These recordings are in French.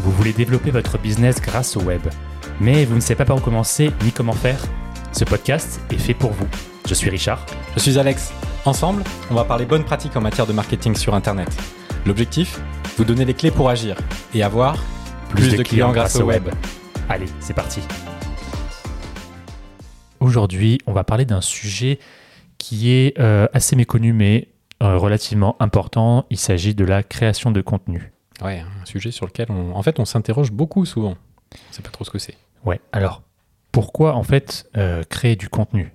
Vous voulez développer votre business grâce au web, mais vous ne savez pas par où commencer ni comment faire? Ce podcast est fait pour vous. Je suis Richard. Je suis Alex. Ensemble, on va parler bonnes pratiques en matière de marketing sur Internet. L'objectif? Vous donner les clés pour agir et avoir plus, de, clients, grâce au web. Allez, c'est parti. Aujourd'hui, on va parler d'un sujet qui est euh, assez méconnu mais relativement important. Il s'agit de la création de contenu. Ouais, un sujet sur lequel on, en fait on s'interroge beaucoup souvent. On ne sait pas trop ce que c'est. Ouais, alors pourquoi en fait euh, créer du contenu?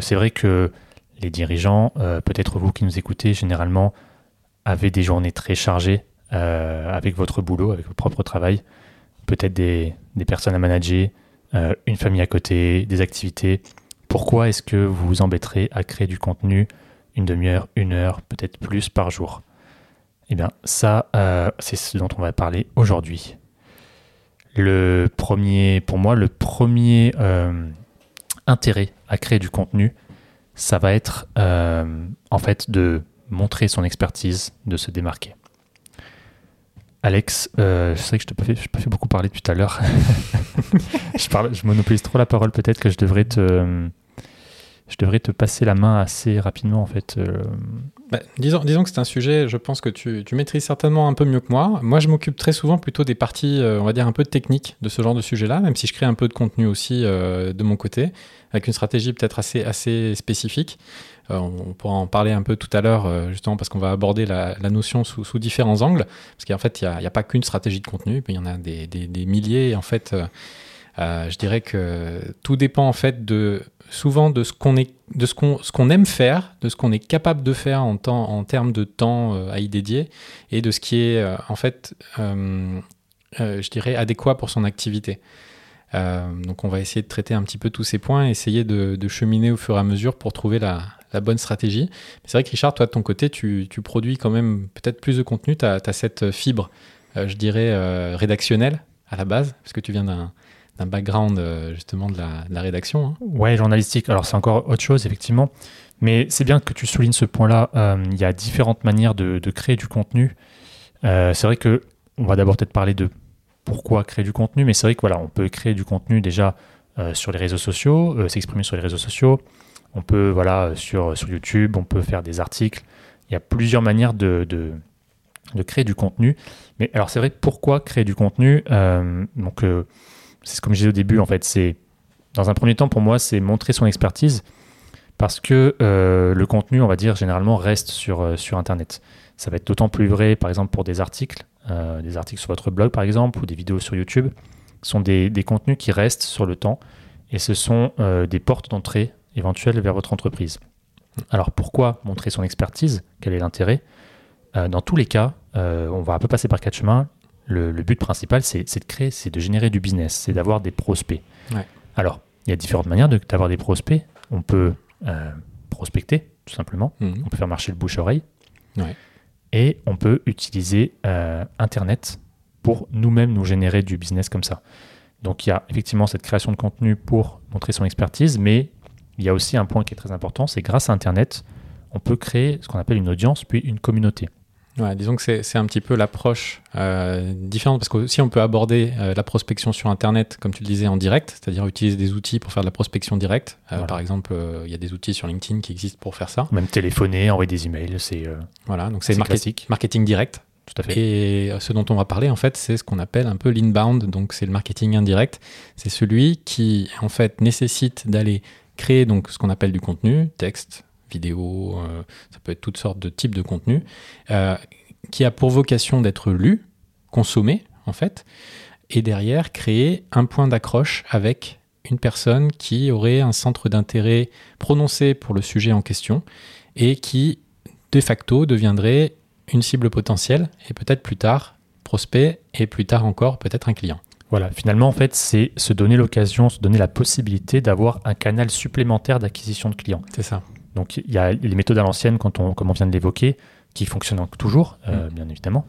C'est vrai que les dirigeants, peut-être vous qui nous écoutez généralement, avez des journées très chargées avec votre boulot, avec votre propre travail, peut-être des, des, personnes à manager, une famille à côté, des activités. Pourquoi est-ce que vous vous embêterez à créer du contenu une demi-heure, une heure, peut-être plus par jour Eh bien, ça, euh, c'est ce dont on va parler aujourd'hui. Le premier, pour moi, le premier euh, intérêt à créer du contenu, ça va être euh, en fait de montrer son expertise, de se démarquer. Alex, je sais que je t'ai pas, fait beaucoup parler depuis tout à l'heure. je, je monopolise trop la parole, peut-être que je devrais te je devrais te passer la main assez rapidement en fait. Euh. Bah, disons, que c'est un sujet, je pense que tu, tu, maîtrises certainement un peu mieux que moi. Moi, je m'occupe très souvent plutôt des parties, euh, on va dire, un peu techniques de ce genre de sujet-là, même si je crée un peu de contenu aussi euh, de mon côté, avec une stratégie peut-être assez, assez spécifique. on pourra en parler un peu tout à l'heure, justement, parce qu'on va aborder la, notion sous, sous, différents angles. Parce qu'en fait, il n'y a, pas qu'une stratégie de contenu, il y en a des, des, des milliers. En fait, je dirais que tout dépend en fait de souvent de ce qu'on est de ce qu'on ce qu'on aime faire, de ce qu'on est capable de faire en termes de temps euh, à y dédier et de ce qui est euh, en fait euh, je dirais adéquat pour son activité. donc on va essayer de traiter un petit peu tous ces points, essayer de, cheminer au fur et à mesure pour trouver la, bonne stratégie. C'est vrai que Richard, toi de ton côté, tu, tu produis quand même peut-être plus de contenu, tu as, cette fibre, je dirais, rédactionnelle à la base, parce que tu viens d'un un background euh, justement de la, rédaction. Hein. Ouais, journalistique. Alors c'est encore autre chose effectivement, mais c'est bien que tu soulignes ce point-là. Euh, il y a différentes manières de, créer du contenu. Euh, c'est vrai que on va d'abord peut-être parler de pourquoi créer du contenu, mais c'est vrai que voilà, on peut créer du contenu déjà sur les réseaux sociaux, s'exprimer sur les réseaux sociaux. On peut voilà sur sur YouTube, on peut faire des articles. Il y a plusieurs manières de, de créer du contenu. Mais alors c'est vrai, pourquoi créer du contenu? Donc c'est ce que je disais au début, en fait, c'est dans un premier temps pour moi, c'est montrer son expertise parce que euh, le contenu, on va dire, généralement reste sur, euh, sur Internet. Ça va être d'autant plus vrai, par exemple, pour des articles, euh, des articles sur votre blog, par exemple, ou des vidéos sur YouTube. Ce sont des, des contenus qui restent sur le temps et ce sont des portes d'entrée éventuelles vers votre entreprise. Alors pourquoi montrer son expertise? Quel est l'intérêt? Dans tous les cas, on va un peu passer par quatre chemins le, but principal, c'est de créer, c'est de générer du business, c'est d'avoir des prospects. Alors, il y a différentes manières d'avoir des prospects. On peut euh, prospecter, tout simplement. Mhm. On peut faire marcher le bouche-oreille. Et on peut utiliser euh, Internet pour nous-mêmes nous générer du business comme ça. Donc, il y a effectivement cette création de contenu pour montrer son expertise, mais il y a aussi un point qui est très important, c'est grâce à Internet, on peut créer ce qu'on appelle une audience, puis une communauté. Ouais, disons que c'est un petit peu l'approche euh, différente parce que si on peut aborder euh, la prospection sur Internet, comme tu le disais, en direct, c'est-à-dire utiliser des outils pour faire de la prospection directe. Euh, par exemple, il y a des outils sur LinkedIn qui existent pour faire ça. Même téléphoner, envoyer des emails, c'est voilà, donc c'est marketing, marketing direct. Tout à fait. Et ce dont on va parler, en fait, c'est ce qu'on appelle un peu l'inbound, donc c'est le marketing indirect. C'est celui qui, en fait, nécessite d'aller créer donc ce qu'on appelle du contenu, texte, vidéo, euh, ça peut être toutes sortes de types de contenus, euh, qui a pour vocation d'être lu, consommé en fait, et derrière créer un point d'accroche avec une personne qui aurait un centre d'intérêt prononcé pour le sujet en question et qui de facto deviendrait une cible potentielle et peut-être plus tard prospect et plus tard encore peut-être un client. Voilà, finalement, en fait, c'est se donner l'occasion, se donner la possibilité d'avoir un canal supplémentaire d'acquisition de clients. C'est ça. Donc il y a les méthodes à l'ancienne, on, comme on vient de l'évoquer, qui fonctionnent toujours, euh, mm. bien évidemment.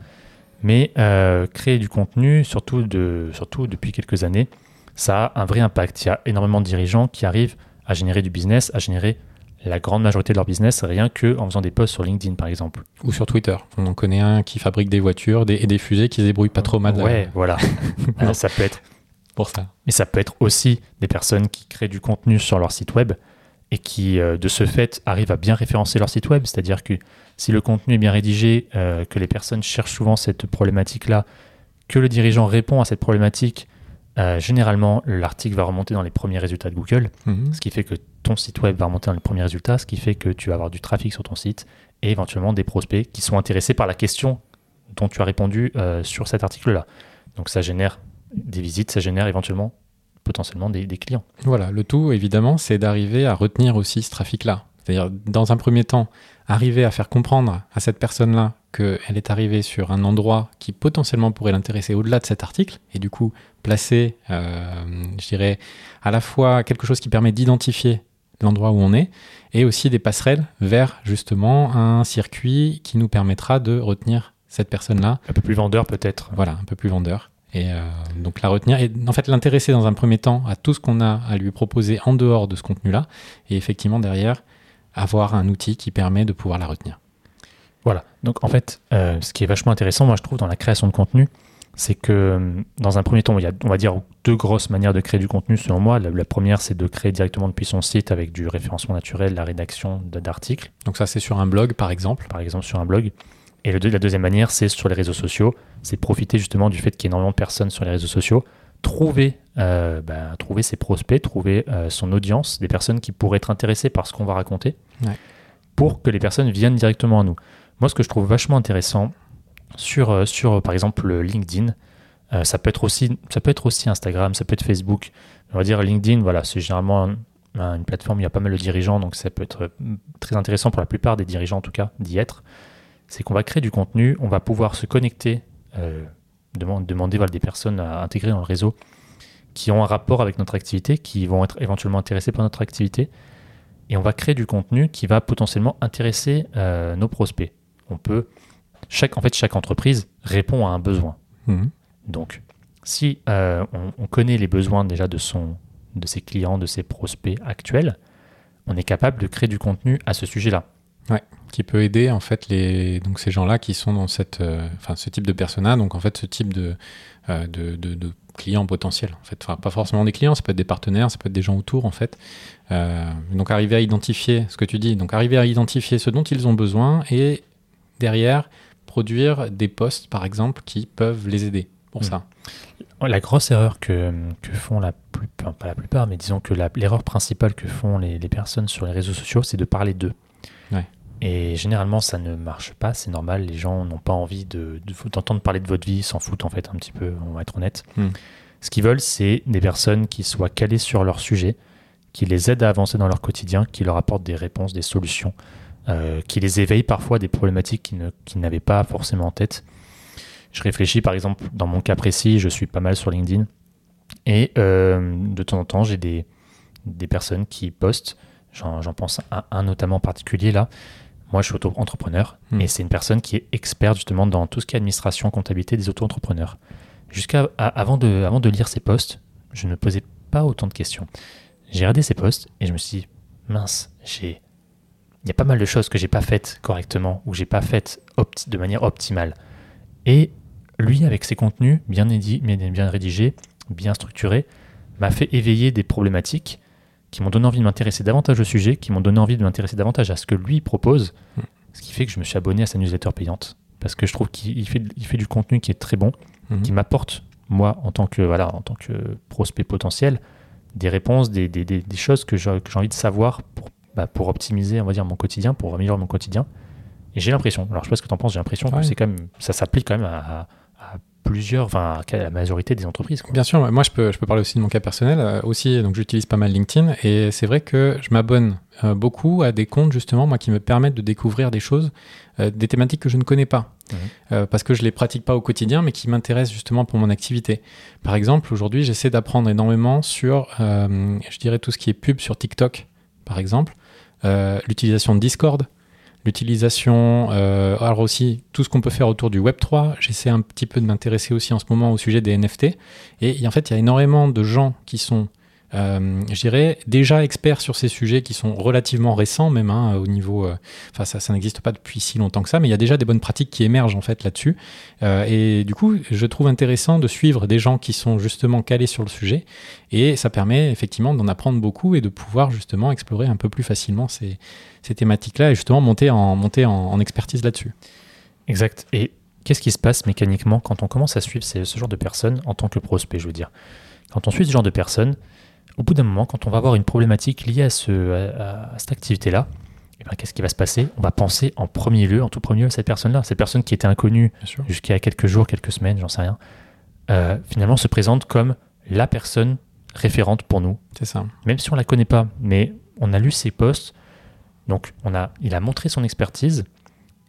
Mais euh, créer du contenu, surtout, de, surtout depuis quelques années, ça a un vrai impact. Il y a énormément de dirigeants qui arrivent à générer du business, à générer la grande majorité de leur business rien que en faisant des posts sur LinkedIn par exemple. Ou sur Twitter. On en connaît un qui fabrique des voitures des, et des fusées qui se débrouillent pas trop mal. Ouais, voilà. ça peut être pour ça. Mais ça peut être aussi des personnes qui créent du contenu sur leur site web et qui, euh, de ce fait, arrivent à bien référencer leur site web. C'est-à-dire que si le contenu est bien rédigé, euh, que les personnes cherchent souvent cette problématique-là, que le dirigeant répond à cette problématique, euh, généralement, l'article va remonter dans les premiers résultats de Google, Mhm. ce qui fait que ton site web va remonter dans les premiers résultats, ce qui fait que tu vas avoir du trafic sur ton site et éventuellement des prospects qui sont intéressés par la question dont tu as répondu euh, sur cet article-là. Donc ça génère des visites, ça génère éventuellement potentiellement des, des clients. Voilà, le tout, évidemment, c'est d'arriver à retenir aussi ce trafic-là. C'est-à-dire, dans un premier temps, arriver à faire comprendre à cette personne-là qu'elle est arrivée sur un endroit qui potentiellement pourrait l'intéresser au-delà de cet article, et du coup, placer, euh, je dirais, à la fois quelque chose qui permet d'identifier l'endroit où on est, et aussi des passerelles vers justement un circuit qui nous permettra de retenir cette personne-là Un peu plus vendeur peut-être. voilà, un peu plus vendeur. Et euh, donc la retenir et en fait l'intéresser dans un premier temps à tout ce qu'on a à lui proposer en dehors de ce contenu-là. Et effectivement derrière, avoir un outil qui permet de pouvoir la retenir. Voilà. Donc en fait, euh, ce qui est vachement intéressant, moi je trouve, dans la création de contenu, c'est que euh, dans un premier temps, il y a, on va dire, deux grosses manières de créer du contenu selon moi. La, la première, c'est de créer directement depuis son site avec du référencement naturel, la rédaction d'articles, Donc ça c'est sur un blog par exemple. par exemple sur un blog. Et le deux- la deuxième manière, c'est sur les réseaux sociaux. C'est profiter justement du fait qu'il y ait énormément de personnes sur les réseaux sociaux, trouver, euh, bah, trouver ses prospects, trouver euh, son audience, des personnes qui pourraient être intéressées par ce qu'on va raconter, Ouais. pour que les personnes viennent directement à nous. Moi, ce que je trouve vachement intéressant sur, euh, sur par exemple, le LinkedIn, euh, ça, peut être aussi, ça peut être aussi Instagram, ça peut être Facebook. On va dire LinkedIn, voilà, c'est généralement un- un- une plateforme où il y a pas mal de dirigeants, donc ça peut être très intéressant pour la plupart des dirigeants en tout cas d'y être. C'est qu'on va créer du contenu, on va pouvoir se connecter, euh, demander, demander voilà, des personnes à intégrer dans le réseau qui ont un rapport avec notre activité, qui vont être éventuellement intéressés par notre activité, et on va créer du contenu qui va potentiellement intéresser euh, nos prospects. On peut, chaque, en fait, chaque entreprise répond à un besoin. Mhm. Donc, si euh, on, on connaît les besoins déjà de, son, de ses clients, de ses prospects actuels, on est capable de créer du contenu à ce sujet-là. Qui peut aider en fait les donc ces gens-là qui sont dans cette euh, enfin ce type de persona donc en fait ce type de euh, de, de- de clients potentiels en fait enfin pas forcément des clients ça peut être des partenaires ça peut être des gens autour en fait Euh, donc arriver à identifier ce que tu dis donc arriver à identifier ce dont ils ont besoin et derrière produire des posts par exemple qui peuvent les aider pour Mhm. ça La grosse erreur que, que font la plupart, pas la plupart, mais disons que l'erreur principale que font les, les personnes sur les réseaux sociaux, c'est de parler d'eux. Ouais. Et généralement, ça ne marche pas, c'est normal. Les gens n'ont pas envie de, de- d'entendre parler de votre vie, ils s'en foutent en fait un petit peu, on va être honnête. Hmm. Ce qu'ils veulent, c'est des personnes qui soient calées sur leur sujet, qui les aident à avancer dans leur quotidien, qui leur apportent des réponses, des solutions, euh, qui les éveillent parfois à des problématiques qu'ils, ne- qu'ils n'avaient pas forcément en tête. Je réfléchis par exemple, dans mon cas précis, je suis pas mal sur LinkedIn. Et euh, de temps en temps, j'ai des, des personnes qui postent. J'en, pense à un notamment en particulier là. Moi, je suis auto-entrepreneur Hmm. et c'est une personne qui est experte justement dans tout ce qui est administration, comptabilité des auto-entrepreneurs. Jusqu'à avant, de, avant de lire ces posts, je ne posais pas autant de questions. J'ai regardé ces posts et je me suis dit, mince, j'ai, il y a pas mal de choses que j'ai pas faites correctement ou j'ai pas faites de manière optimale. Et lui, avec ses contenus bien, édi- bien, bien rédigés, bien structurés, m'a fait éveiller des problématiques qui m'ont donné envie de m'intéresser davantage au sujet, qui m'ont donné envie de m'intéresser davantage à ce que lui propose, Mm. ce qui fait que je me suis abonné à sa newsletter payante. Parce que je trouve qu'il il fait, il fait du contenu qui est très bon, Mhm. qui m'apporte, moi, en tant que, voilà, en tant que prospect potentiel, des réponses, des, des- des- des choses que j'ai que j'ai envie de savoir pour, bah, pour optimiser, on va dire, mon quotidien, pour améliorer mon quotidien. Et j'ai l'impression, alors je sais pas ce que tu en penses, j'ai l'impression Ouais. que c'est quand même, ça s'applique quand même à plusieurs, enfin la majorité des entreprises. quoi. Bien sûr, moi je peux, je peux parler aussi de mon cas personnel. euh, aussi, donc j'utilise pas mal LinkedIn et c'est vrai que je m'abonne euh, beaucoup à des comptes justement, moi, qui me permettent de découvrir des choses, euh, des thématiques que je ne connais pas, Mhm. Parce que je les pratique pas au quotidien, mais qui m'intéressent justement pour mon activité. Par exemple, aujourd'hui, j'essaie d'apprendre énormément sur, je dirais tout ce qui est pub sur TikTok, par exemple, l'utilisation de Discord. L'utilisation, euh, alors aussi tout ce qu'on peut faire autour du Web 3. J'essaie un petit peu de m'intéresser aussi en ce moment au sujet des NFT. Et en fait, il y a énormément de gens qui sont euh, je dirais, déjà experts sur ces sujets qui sont relativement récents même hein, au niveau... euh, Enfin, ça, n'existe pas depuis si longtemps que ça, mais il y a déjà des bonnes pratiques qui émergent en fait là-dessus. Euh, et du coup, je trouve intéressant de suivre des gens qui sont justement calés sur le sujet. Et ça permet effectivement d'en apprendre beaucoup et de pouvoir justement explorer un peu plus facilement ces, thématiques-là et justement monter en, expertise là-dessus. Exact. Et qu'est-ce qui se passe mécaniquement quand on commence à suivre ce genre de personnes en tant que prospect, je veux dire? Quand on suit ce genre de personnes, au bout d'un moment, quand on va avoir une problématique liée à, ce, à, à cette activité-là, eh ben, qu'est-ce qui va se passer? On va penser en premier lieu, en tout premier lieu, à cette personne-là. Cette personne qui était inconnue jusqu'à quelques jours, quelques semaines, j'en sais rien, euh, finalement se présente comme la personne référente pour nous, C'est ça. même si on la connaît pas, mais on a lu ses posts, donc on a, il a montré son expertise,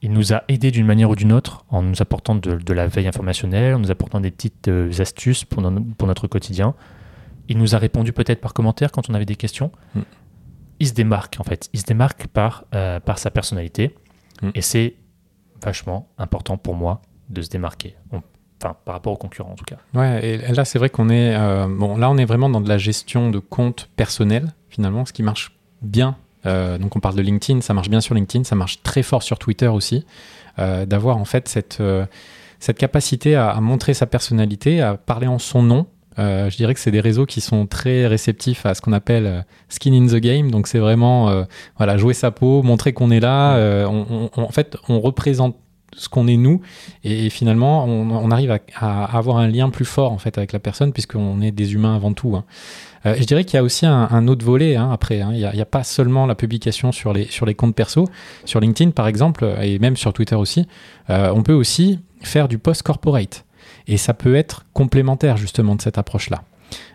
il nous a aidé d'une manière ou d'une autre en nous apportant de, de la veille informationnelle, en nous apportant des petites euh, astuces pour, no- pour notre quotidien. Il nous a répondu peut-être par commentaire quand on avait des questions. Mm. Il se démarque en fait, il se démarque par, euh, par sa personnalité Mm. et c'est vachement important pour moi de se démarquer. On- Enfin, par rapport aux concurrents en tout cas. Ouais, et là c'est vrai qu'on est euh, bon là on est vraiment dans de la gestion de compte personnel finalement, ce qui marche bien. Euh, donc on parle de LinkedIn, ça marche bien sur LinkedIn, ça marche très fort sur Twitter aussi, d'avoir en fait cette cette capacité à, à montrer sa personnalité, à parler en son nom. Euh, je dirais que c'est des réseaux qui sont très réceptifs à ce qu'on appelle euh, skin in the game. Donc c'est vraiment euh, voilà jouer sa peau, montrer qu'on est là. euh, on- on- en fait, on représente ce qu'on est nous et, finalement on, on arrive à, à avoir un lien plus fort en fait avec la personne puisqu'on est des humains avant tout. hein. Euh, je dirais qu'il y a aussi un, un autre volet hein, après. hein. Il n'y a, pas seulement la publication sur les, sur les comptes perso. Sur LinkedIn par exemple et même sur Twitter aussi, euh, on peut aussi faire du post corporate et ça peut être complémentaire justement de cette approche-là.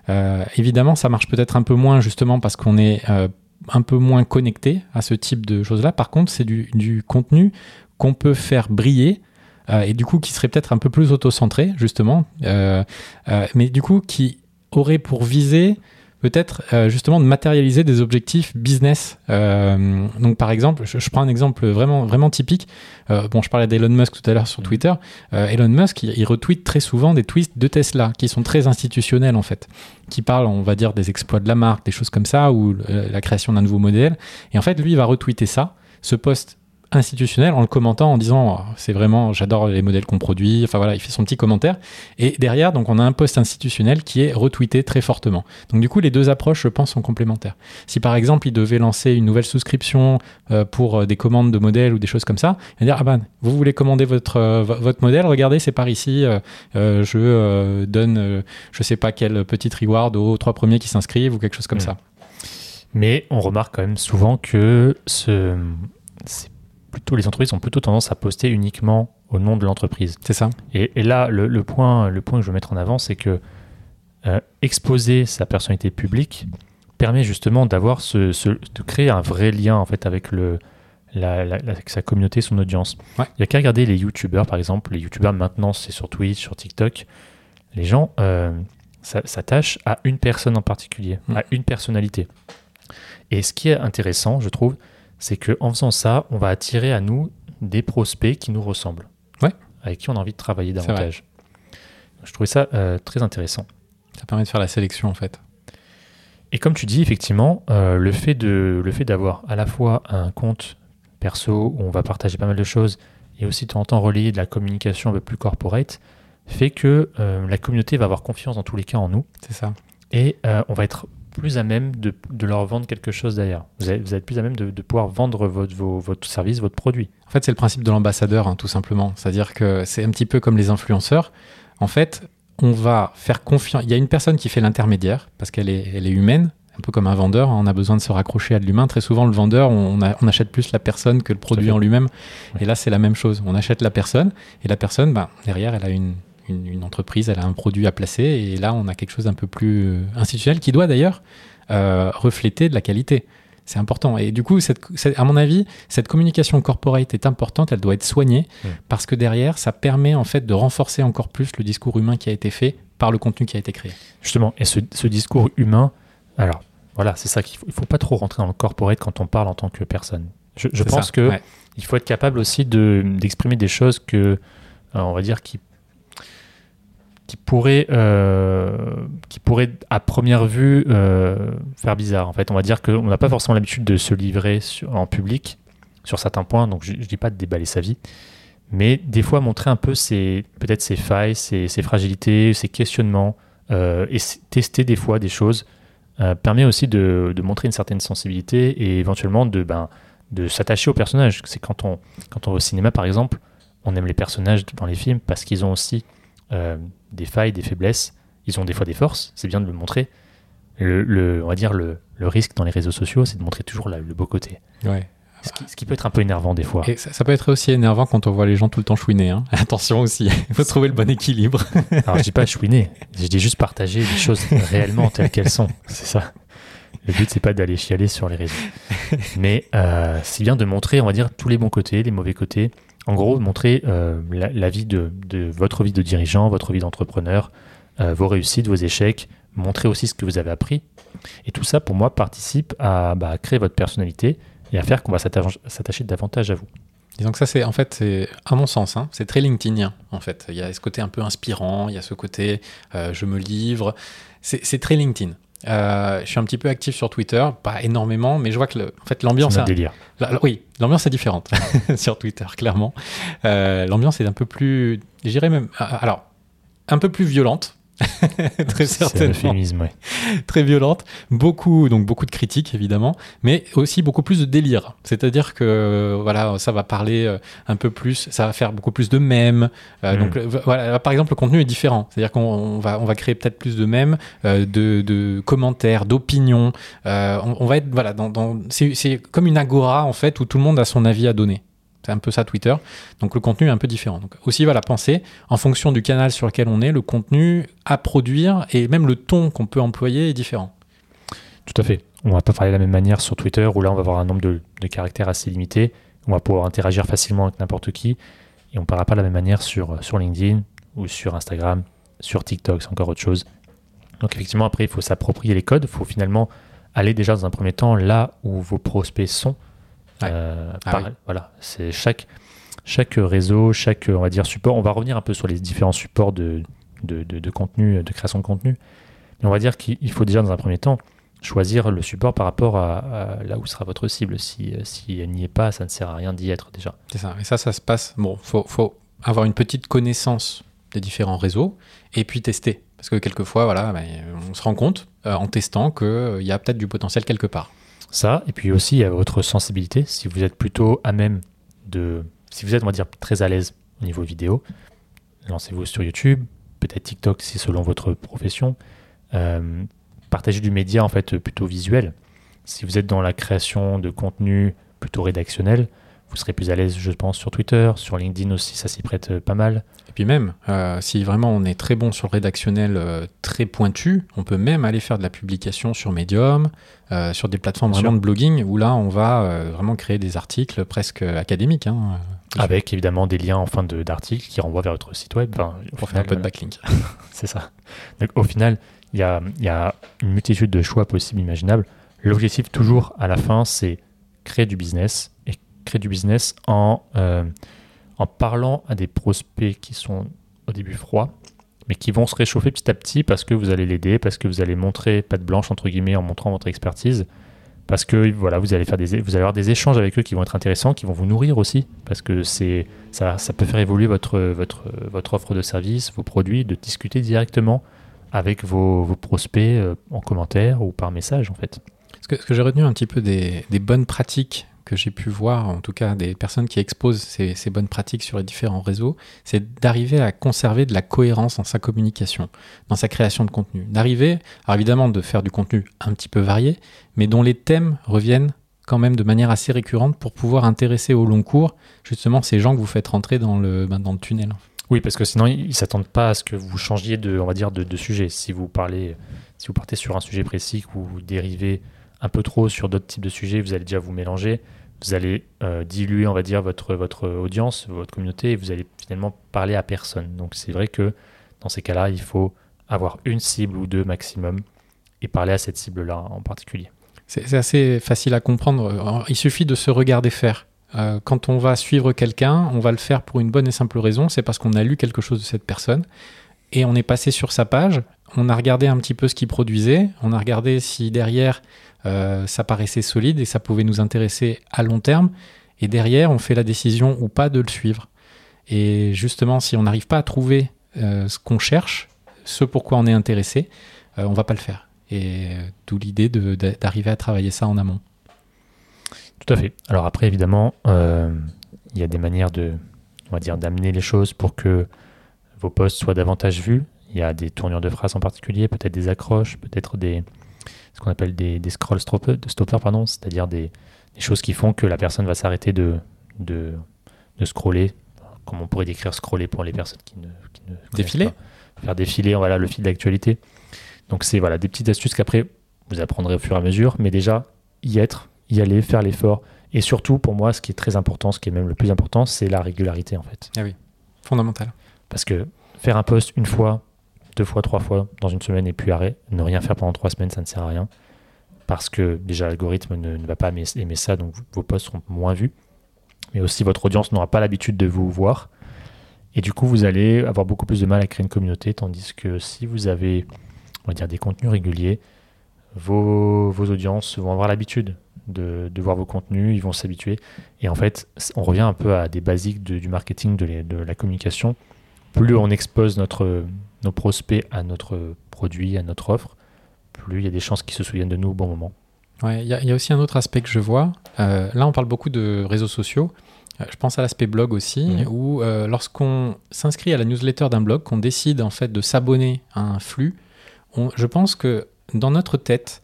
Euh, évidemment, ça marche peut-être un peu moins justement parce qu'on est euh, un peu moins connecté à ce type de choses-là. Par contre, c'est du, contenu qu'on peut faire briller euh, et du coup qui serait peut-être un peu plus auto-centré justement, mais du coup qui aurait pour visée peut-être euh, justement de matérialiser des objectifs business. Euh, donc par exemple, je, je prends un exemple vraiment vraiment typique. Euh, bon, je parlais d'Elon Musk tout à l'heure sur Twitter. Euh, Elon Musk, il, il retweet très souvent des tweets de Tesla qui sont très institutionnels en fait, qui parlent, on va dire, des exploits de la marque, des choses comme ça, ou la création d'un nouveau modèle. Et en fait, lui, il va retweeter ça, ce post institutionnel en le commentant en disant oh, c'est vraiment j'adore les modèles qu'on produit. Enfin voilà il fait son petit commentaire. Et derrière donc on a un post institutionnel qui est retweeté très fortement. Donc du coup les deux approches je pense sont complémentaires. Si par exemple il devait lancer une nouvelle souscription euh, pour euh, des commandes de modèles ou des choses comme ça il va dire ah ben vous voulez commander votre euh, vo- votre modèle? Regardez c'est par ici. Euh, euh, je euh, donne euh, je sais pas quelle petite reward aux trois premiers qui s'inscrivent ou quelque chose comme Mm. ça Mais on remarque quand même souvent que ce, c'est plutôt, les entreprises ont plutôt tendance à poster uniquement au nom de l'entreprise. c'est ça Et, et là, le, le point, le point que je veux mettre en avant, c'est que euh, exposer sa personnalité publique permet justement d'avoir ce, ce- de créer un vrai lien en fait avec le, la, la- la- avec sa communauté, son audience. Ouais. Il y a qu'à regarder les youtubeurs par exemple. Les youtubeurs maintenant c'est sur Twitch, sur TikTok. Les gens euh, s'a- s'attachent à une personne en particulier, Mm. à une personnalité. Et ce qui est intéressant, je trouve, c'est qu'en faisant ça, on va attirer à nous des prospects qui nous ressemblent, Ouais. avec qui on a envie de travailler davantage. Je trouvais ça euh, très intéressant. ça permet de faire la sélection en fait Et comme tu dis, effectivement, euh, le fait de le fait d'avoir à la fois un compte perso où on va partager pas mal de choses et aussi de temps en temps relayer de la communication un peu plus corporate fait que euh, la communauté va avoir confiance dans tous les cas en nous c'est ça et on va être plus à même de, de leur vendre quelque chose derrière. Vous êtes, vous êtes plus à même de, de pouvoir vendre votre, vos- votre service, votre produit. En fait, c'est le principe de l'ambassadeur, hein, tout simplement. C'est-à-dire que c'est un petit peu comme les influenceurs. En fait, on va faire confiance. Il y a une personne qui fait l'intermédiaire parce qu'elle est, elle est humaine, un peu comme un vendeur. hein, On a besoin de se raccrocher à de l'humain. Très souvent, le vendeur, on, a- on achète plus la personne que le produit en lui-même. Ouais. Et là, c'est la même chose. On achète la personne et la personne, ben, derrière, elle a une, une, une entreprise, elle a un produit à placer. Et là, on a quelque chose d'un peu plus euh, institutionnel qui doit d'ailleurs euh, refléter de la qualité. C'est important. Et du coup, cette, cette- à mon avis, cette communication corporate est importante, elle doit être soignée, parce que derrière, ça permet en fait de renforcer encore plus le discours humain qui a été fait par le contenu qui a été créé. Justement, et ce, ce discours humain, alors voilà, c'est ça qu'il faut, il faut pas trop rentrer dans le corporate quand on parle en tant que personne. Je, pense ça, que ouais. il faut être capable aussi de d'exprimer des choses que, euh, on va dire, qui qui pourrait, qui pourrait à première vue faire bizarre. En fait, on va dire qu'on n'a pas forcément l'habitude de se livrer en public sur certains points, donc je ne dis pas de déballer sa vie, mais des fois montrer un peu ses, peut-être ses failles, ses, fragilités, ses questionnements, et tester des fois des choses permet aussi de, de, montrer une certaine sensibilité et éventuellement de, ben, de s'attacher aux personnages. C'est quand on, quand on va au cinéma, par exemple, on aime les personnages dans les films parce qu'ils ont aussi euh, des failles, des faiblesses. Ils ont des fois des forces, c'est bien de le montrer. Le, on va dire le, le, risque dans les réseaux sociaux, c'est de montrer toujours le beau côté. Ouais. Ce qui, peut être un peu énervant des fois. Et ça, peut être aussi énervant quand on voit les gens tout le temps chouiner. Hein. Attention aussi, il faut trouver le bon équilibre. Alors je dis pas chouiner, je dis juste partager les choses réellement telles qu'elles sont. C'est ça. Le but, c'est pas d'aller chialer sur les réseaux. Mais euh, c'est bien de montrer, on va dire, tous les bons côtés, les mauvais côtés. En gros, montrer euh, la, vie de, votre vie de dirigeant, votre vie d'entrepreneur, euh, vos réussites, vos échecs, montrer aussi ce que vous avez appris. Et tout ça, pour moi, participe à, bah, créer votre personnalité et à faire qu'on va s'attacher davantage à vous. Disons que ça, c'est en fait, à mon sens, hein, c'est très LinkedInien en fait. Il y a ce côté un peu inspirant, il y a ce côté je me livre. C'est très LinkedIn. Euh, je suis un petit peu actif sur Twitter, pas énormément, mais je vois que le, en fait l'ambiance. Un délire. oui, l'ambiance est différente sur Twitter, clairement. Euh, l'ambiance est un peu plus, j'irais même, alors un peu plus violente très certainement. Très violente. Beaucoup, donc beaucoup de critiques évidemment, mais aussi beaucoup plus de délire. C'est-à-dire que voilà, ça va parler euh, un peu plus, ça va faire beaucoup plus de mèmes. Euh, mm. Donc voilà, par exemple, le contenu est différent. C'est-à-dire qu'on va, on va créer peut-être plus de mèmes, euh, de, de, commentaires, d'opinions. On, va être voilà, dans, dans c'est comme une agora en fait où tout le monde a son avis à donner. C'est un peu ça Twitter. Donc le contenu est un peu différent. Donc aussi voilà, penser en fonction du canal sur lequel on est, le contenu à produire et même le ton qu'on peut employer est différent. Tout à fait. On va pas parler de la même manière sur Twitter où là on va avoir un nombre de, caractères assez limité. On va pouvoir interagir facilement avec n'importe qui et on ne parlera pas de la même manière sur, sur LinkedIn ou sur Instagram, sur TikTok, c'est encore autre chose. Donc effectivement après il faut s'approprier les codes, il faut finalement aller déjà dans un premier temps là où vos prospects sont euh, ah voilà, c'est chaque, chaque réseau, chaque on va dire support. On va revenir un peu sur les différents supports de, de, de, contenu, de création de contenu. Mais on va dire qu'il faut déjà dans un premier temps choisir le support par rapport à, là où sera votre cible. Si, si elle n'y est pas, ça ne sert à rien d'y être déjà. C'est ça. Et ça, ça se passe. Bon, faut, faut avoir une petite connaissance des différents réseaux et puis tester. Parce que quelquefois, voilà, ben, on se rend compte euh, en testant qu'il euh, y a peut-être du potentiel quelque part. Ça, et puis aussi, a votre sensibilité. Si vous êtes plutôt à même de. Si vous êtes, on va dire, très à l'aise au niveau vidéo, lancez-vous sur YouTube, peut-être TikTok si selon votre profession. Euh, partagez du média, en fait, plutôt visuel. Si vous êtes dans la création de contenu plutôt rédactionnel, vous serez plus à l'aise, je pense, sur Twitter, sur LinkedIn aussi, ça s'y prête euh, pas mal. Et puis même, euh, si vraiment on est très bon sur le rédactionnel euh, très pointu, on peut même aller faire de la publication sur Medium, sur des plateformes vraiment de blogging, où là, on va vraiment créer des articles presque académiques. Hein, Avec évidemment des liens en fin d'article qui renvoient vers votre site web. Pour faire un peu de backlink. C'est ça. Donc au final, il y a, y a une multitude de choix possibles, imaginables. L'objectif toujours à la fin, c'est créer du business créer du business en, euh, en parlant à des prospects qui sont au début froids, mais qui vont se réchauffer petit à petit parce que vous allez l'aider, parce que vous allez montrer patte blanche entre guillemets en montrant votre expertise, parce que voilà vous allez faire des vous allez avoir des échanges avec eux qui vont être intéressants, qui vont vous nourrir aussi, parce que c'est ça, ça peut faire évoluer votre votre votre offre de service, vos produits, de discuter directement avec vos, vos prospects euh, en commentaire ou par message en fait. Ce que, j'ai retenu un petit peu des bonnes pratiques que j'ai pu voir, en tout cas des personnes qui exposent ces, bonnes pratiques sur les différents réseaux, c'est d'arriver à conserver de la cohérence dans sa communication, dans sa création de contenu. D'arriver, évidemment, de faire du contenu un petit peu varié, mais dont les thèmes reviennent quand même de manière assez récurrente pour pouvoir intéresser au long cours justement ces gens que vous faites rentrer dans le, ben, dans le tunnel. Oui, parce que sinon, ils ne s'attendent pas à ce que vous changiez de, on va dire, de, de, sujet. Si vous parlez, si vous partez sur un sujet précis, que vous dérivez un peu trop sur d'autres types de sujets, vous allez déjà vous mélanger vous allez euh, diluer, on va dire, votre, audience, votre communauté, et vous allez finalement parler à personne. Donc c'est vrai que dans ces cas-là, il faut avoir une cible ou deux maximum et parler à cette cible-là en particulier. C'est assez facile à comprendre. Il suffit de se regarder faire. Euh, quand on va suivre quelqu'un, on va le faire pour une bonne et simple raison, c'est parce qu'on a lu quelque chose de cette personne et on est passé sur sa page, on a regardé un petit peu ce qu'il produisait, on a regardé si derrière euh, ça paraissait solide et ça pouvait nous intéresser à long terme, et derrière on fait la décision ou pas de le suivre. Et justement, si on n'arrive pas à trouver euh, ce qu'on cherche, ce pourquoi on est intéressé, euh, on va pas le faire. Et d'où l'idée d'arriver à travailler ça en amont. Tout à fait. Alors après, évidemment, il y a des manières de, on dire, d'amener les choses pour que vos posts soient davantage vus. Il y a des tournures de phrases en particulier, peut-être des accroches, peut-être des ce qu'on appelle des, des scroll stoppers, pardon, c'est-à-dire des, choses qui font que la personne va s'arrêter de, de, de, scroller, comme on pourrait décrire scroller pour les personnes qui ne, qui ne défiler, faire défiler voilà le fil d'actualité. Donc c'est voilà des petites astuces qu'après vous apprendrez au fur et à mesure, mais déjà y être, y aller, faire l'effort, et surtout pour moi ce qui est très important, ce qui est même le plus important, c'est la régularité en fait. Ah oui, fondamental. Parce que faire un post une fois, deux fois, trois fois dans une semaine et puis arrêt, ne rien faire pendant trois semaines, ça ne sert à rien. Parce que déjà l'algorithme ne, va pas aimer ça, donc vos posts seront moins vus. Mais aussi votre audience n'aura pas l'habitude de vous voir. Et du coup, vous allez avoir beaucoup plus de mal à créer une communauté, tandis que si vous avez, on va dire, des contenus réguliers, vos, vos audiences vont avoir l'habitude de, de, voir vos contenus, ils vont s'habituer. Et en fait, on revient un peu à des basiques du marketing, de, de la communication plus on expose notre, nos prospects à notre produit, à notre offre, plus il y a des chances qu'ils se souviennent de nous au bon moment. Il y, a aussi un autre aspect que je vois. Euh, là, on parle beaucoup de réseaux sociaux. Euh, je pense à l'aspect blog aussi, mhm. où euh, lorsqu'on s'inscrit à la newsletter d'un blog, qu'on décide en fait de s'abonner à un flux, je pense que dans notre tête,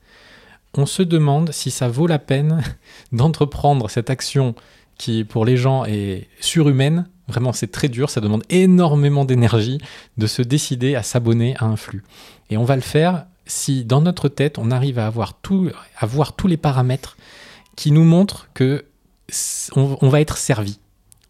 on se demande si ça vaut la peine d'entreprendre cette action qui, pour les gens, est surhumaine Vraiment, c'est très dur, ça demande énormément d'énergie de se décider à s'abonner à un flux. Et on va le faire si dans notre tête, on arrive à avoir, à voir tous les paramètres qui nous montrent que on, va être servi.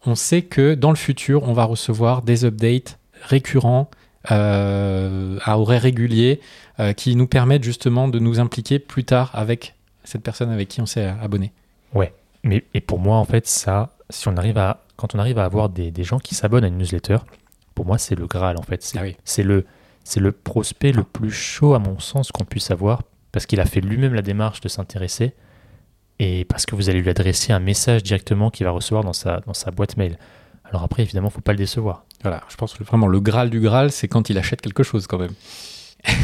On sait que dans le futur, on va recevoir des updates récurrents euh, à horaires réguliers euh, qui nous permettent justement de nous impliquer plus tard avec cette personne avec qui on s'est abonné. Ouais, mais et pour moi, en fait, ça, si on arrive à quand on arrive à avoir des, gens qui s'abonnent à une newsletter, pour moi, c'est le Graal en fait. C'est ah le, le prospect le plus chaud, à mon sens, qu'on puisse avoir, parce qu'il a fait lui-même la démarche de s'intéresser, et parce que vous allez lui adresser un message directement qu'il va recevoir dans sa, dans sa boîte mail. Alors après, évidemment, il ne faut pas le décevoir. Voilà, je pense que vraiment le Graal du Graal, c'est quand il achète quelque chose quand même.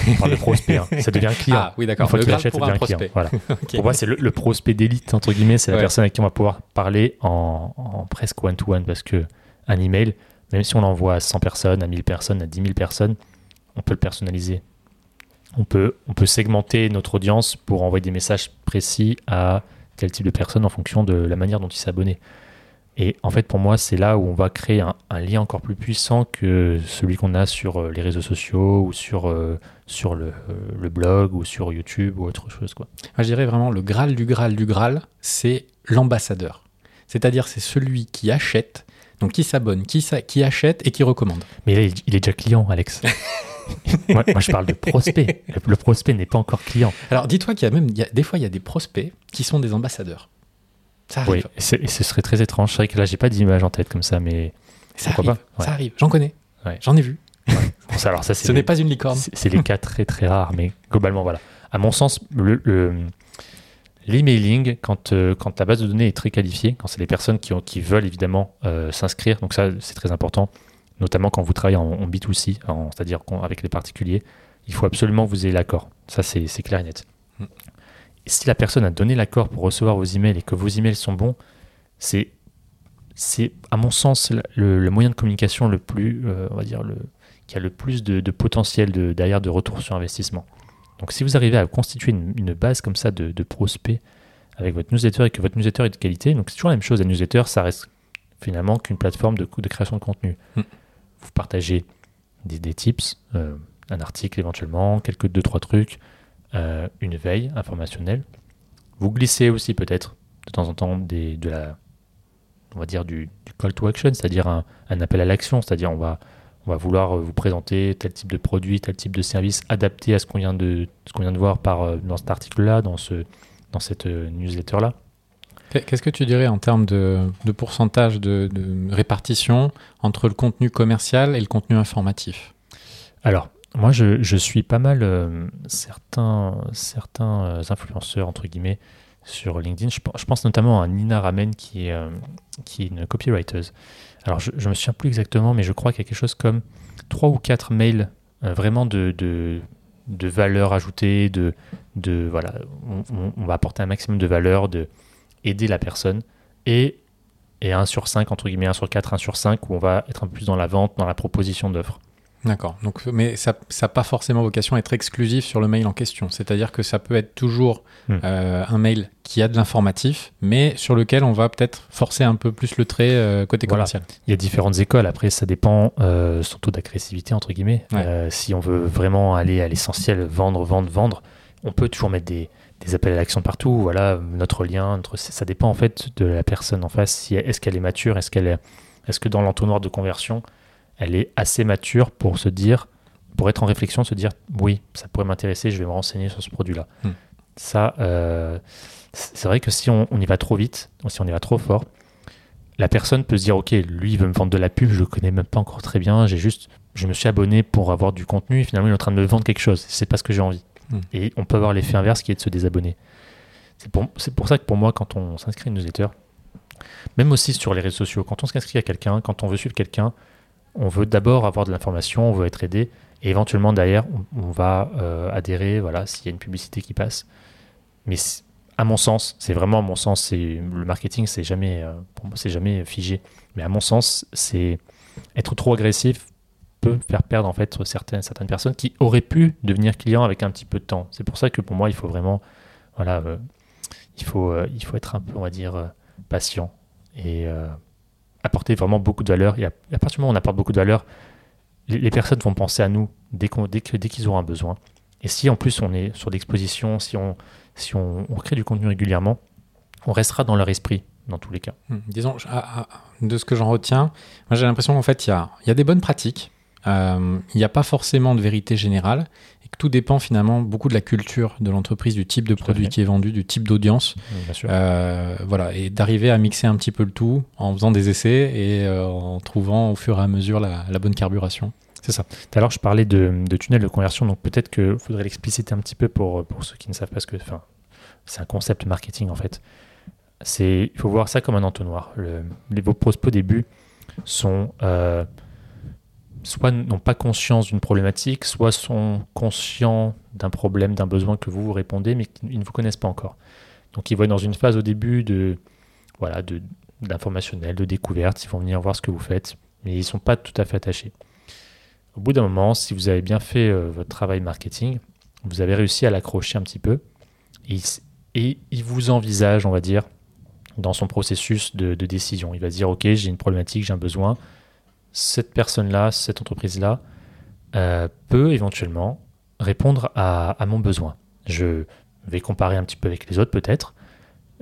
On parle de prospect, hein. ça devient client. Ah oui, d'accord. Une fois qu'il achète, ça devient client. Voilà. Pour moi, c'est le, prospect d'élite, entre guillemets. C'est la personne avec qui on va pouvoir parler en, presque one-to-one parce que un email, même si on l'envoie à 100 personnes, à 1000 personnes, à 10 000 personnes, on peut le personnaliser. On peut, on peut segmenter notre audience pour envoyer des messages précis à tel type de personne en fonction de la manière dont il s'est abonné. Et en fait, pour moi, c'est là où on va créer un, lien encore plus puissant que celui qu'on a sur euh, les réseaux sociaux ou sur, euh, sur le, euh, le, blog ou sur YouTube ou autre chose. Quoi. Moi, je dirais vraiment le Graal du Graal du Graal, c'est l'ambassadeur. C'est-à-dire, c'est celui qui achète, donc qui s'abonne, qui, qui achète et qui recommande. Mais est, il est déjà client, Alex. moi, je parle de prospect. Le, prospect n'est pas encore client. Alors, dis-toi qu'il y a même, des fois, il y a des prospects qui sont des ambassadeurs. Ça arrive. Oui, et ce serait très étrange. C'est vrai que là, j'ai pas d'image en tête comme ça, mais ça arrive. Pas ça arrive. J'en connais. J'en ai vu. alors ça, Ce n'est pas une licorne. C'est les cas très très rares, mais globalement, voilà. À mon sens, l'emailing, quand, euh, quand la base de données est très qualifiée, quand c'est les personnes qui, ont, qui veulent évidemment euh, s'inscrire, donc ça c'est très important, notamment quand vous travaillez en, B2C, c'est-à-dire avec les particuliers, il faut absolument que vous ayez l'accord. Ça c'est clair et net. Si la personne a donné l'accord pour recevoir vos emails et que vos emails sont bons, c'est, c'est à mon sens le, moyen de communication le plus, euh, on va dire, le, qui a le plus de, potentiel de, derrière de retour sur investissement. Donc si vous arrivez à constituer une, base comme ça de, prospects avec votre newsletter et que votre newsletter est de qualité, donc c'est toujours la même chose, la newsletter, ça reste finalement qu'une plateforme de, de création de contenu. Hmm. Vous partagez des, tips, euh, un article éventuellement, quelques deux, trois trucs, euh, une veille informationnelle. Vous glissez aussi peut-être de temps en temps des, de la, on va dire du, call to action, c'est-à-dire un, appel à l'action, c'est-à-dire on va, on va vouloir euh, vous présenter tel type de produit, tel type de service adapté à ce qu'on vient de, ce qu'on vient de voir par, euh, dans cet article-là, dans, ce, dans cette newsletter-là. Qu'est-ce que tu dirais en termes de, de pourcentage de, de, répartition entre le contenu commercial et le contenu informatif? Alors, moi, je, je suis pas mal euh, certains, certains euh, influenceurs, entre guillemets, sur LinkedIn. Je, je pense notamment à Nina Ramen, qui est, euh, qui est une copywriter. Alors, je, je me souviens plus exactement, mais je crois qu'il y a quelque chose comme trois ou quatre mails euh, vraiment de, de, de valeur ajoutée, de, de voilà, on, on- on va apporter un maximum de valeur, de aider la personne, et, et 1 sur 5, entre guillemets, 1 sur 4, 1 sur 5, où on va être un peu plus dans la vente, dans la proposition d'offres. D'accord. Donc, mais ça n'a pas forcément vocation à être exclusif sur le mail en question. C'est-à-dire que ça peut être toujours Hmm. euh, un mail qui a de l'informatif, mais sur lequel on va peut-être forcer un peu plus le trait euh, côté Voilà. commercial. Il y a différentes écoles, après ça dépend euh, son taux d'agressivité, entre guillemets. Ouais. Euh, si on veut vraiment aller à l'essentiel, vendre, vendre, vendre, on peut toujours mettre des, des appels à l'action partout. Voilà, notre lien, notre, ça dépend en fait de la personne en face. Si, est-ce qu'elle est mature? Est-ce qu'elle est, est-ce que dans l'entonnoir de conversion, elle est assez mature pour se dire, pour être en réflexion, se dire oui, ça pourrait m'intéresser, je vais me renseigner sur ce produit-là. Hmm. Ça, euh, c'est vrai que si on, on y va trop vite, si on y va trop fort, la personne peut se dire ok lui il veut me vendre de la pub je le connais même pas encore très bien j'ai juste je me suis abonné pour avoir du contenu et finalement il est en train de me vendre quelque chose c'est pas ce que j'ai envie Hmm. et on peut avoir l'effet inverse qui est de se désabonner c'est pour, c'est pour ça que pour moi quand on s'inscrit à une newsletter même aussi sur les réseaux sociaux quand on s'inscrit à quelqu'un quand on veut suivre quelqu'un on veut d'abord avoir de l'information on veut être aidé et éventuellement derrière on, va euh, adhérer voilà s'il y a une publicité qui passe mais à mon sens, c'est vraiment à mon sens, le marketing, c'est jamais, euh, jamais figé. Mais à mon sens, c'est être trop agressif peut faire perdre en fait certaines personnes qui auraient pu devenir clients avec un petit peu de temps. C'est pour ça que pour moi, il faut vraiment, voilà, euh, il faut être un peu, on va dire, patient et apporter vraiment beaucoup de valeur. Et à, à partir du moment où on apporte beaucoup de valeur, les, personnes vont penser à nous dès qu'ils auront un besoin. Et si en plus on est sur l'exposition, si on si on, crée du contenu régulièrement, on restera dans leur esprit dans tous les cas. Hmm. Disons, de ce que j'en retiens, j'ai l'impression qu'en fait, il y a, y a des bonnes pratiques. Euh, Il n'y a pas forcément de vérité générale tout dépend finalement beaucoup de la culture de l'entreprise, du type de Tout produit qui est vendu, du type d'audience. Euh, voilà, et d'arriver à mixer un petit peu le tout en faisant des essais et euh, en trouvant au fur et à mesure la, la bonne carburation. C'est ça. Tout à l'heure, je parlais de, de tunnel de conversion, donc peut-être qu'il faudrait l'expliciter un petit peu pour, pour ceux qui ne savent pas ce que. Enfin, c'est un concept marketing en fait. Il faut voir ça comme un entonnoir. Le- les, vos prospects au début sont euh, soit n'ont pas conscience d'une problématique, soit sont conscients d'un problème, d'un besoin que vous vous répondez, mais qu'ils ne vous connaissent pas encore. Donc ils vont être dans une phase au début de voilà de d'informationnel, de découverte. Ils vont venir voir ce que vous faites, mais ils ne sont pas tout à fait attachés. Au bout d'un moment, si vous avez bien fait euh, votre travail marketing, vous avez réussi à l'accrocher un petit peu et, et il vous envisage, on va dire, dans son processus de, décision. Il va dire, OK, j'ai une problématique, j'ai un besoin. Cette personne-là, cette entreprise-là euh, peut éventuellement répondre à, mon besoin. Je vais comparer un petit peu avec les autres peut-être,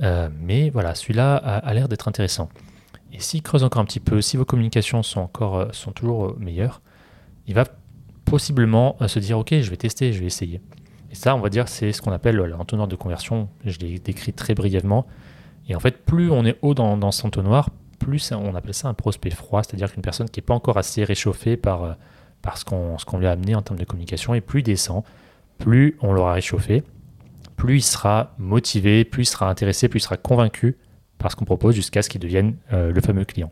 euh, mais voilà, celui-là a, l'air d'être intéressant. Et s'il creuse encore un petit peu, si vos communications sont, encore, euh, sont toujours meilleures, il va possiblement se dire ok je vais tester je vais essayer et ça on va dire c'est ce qu'on appelle l'entonnoir de conversion je l'ai décrit très brièvement et en fait plus on est haut dans, dans cet entonnoir plus on appelle ça un prospect froid c'est à dire qu'une personne qui n'est pas encore assez réchauffée par, euh, ce qu'on lui a amené en termes de communication et plus il descend plus on l'aura réchauffé plus il sera motivé plus il sera intéressé plus il sera convaincu par ce qu'on propose jusqu'à ce qu'il devienne euh, le fameux client.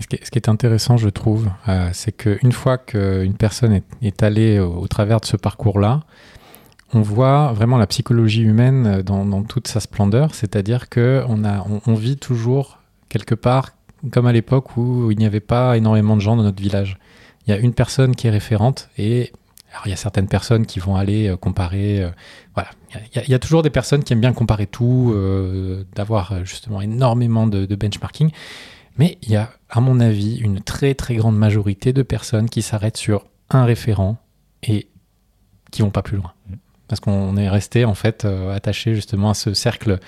Ce qui est, intéressant, je trouve, euh, c'est qu'une fois qu'une personne est, allée au, travers de ce parcours-là, on voit vraiment la psychologie humaine dans, toute sa splendeur, c'est-à-dire qu'on on vit toujours quelque part comme à l'époque où il n'y avait pas énormément de gens dans notre village. Il y a une personne qui est référente et il y a certaines personnes qui vont aller euh, comparer. euh, voilà, il y, a, toujours des personnes qui aiment bien comparer tout, euh, d'avoir justement énormément de, de benchmarking. Mais il y a, à mon avis, une très très grande majorité de personnes qui s'arrêtent sur un référent et qui vont pas plus loin. Parce qu'on est resté en fait euh, attaché justement à ce cercle.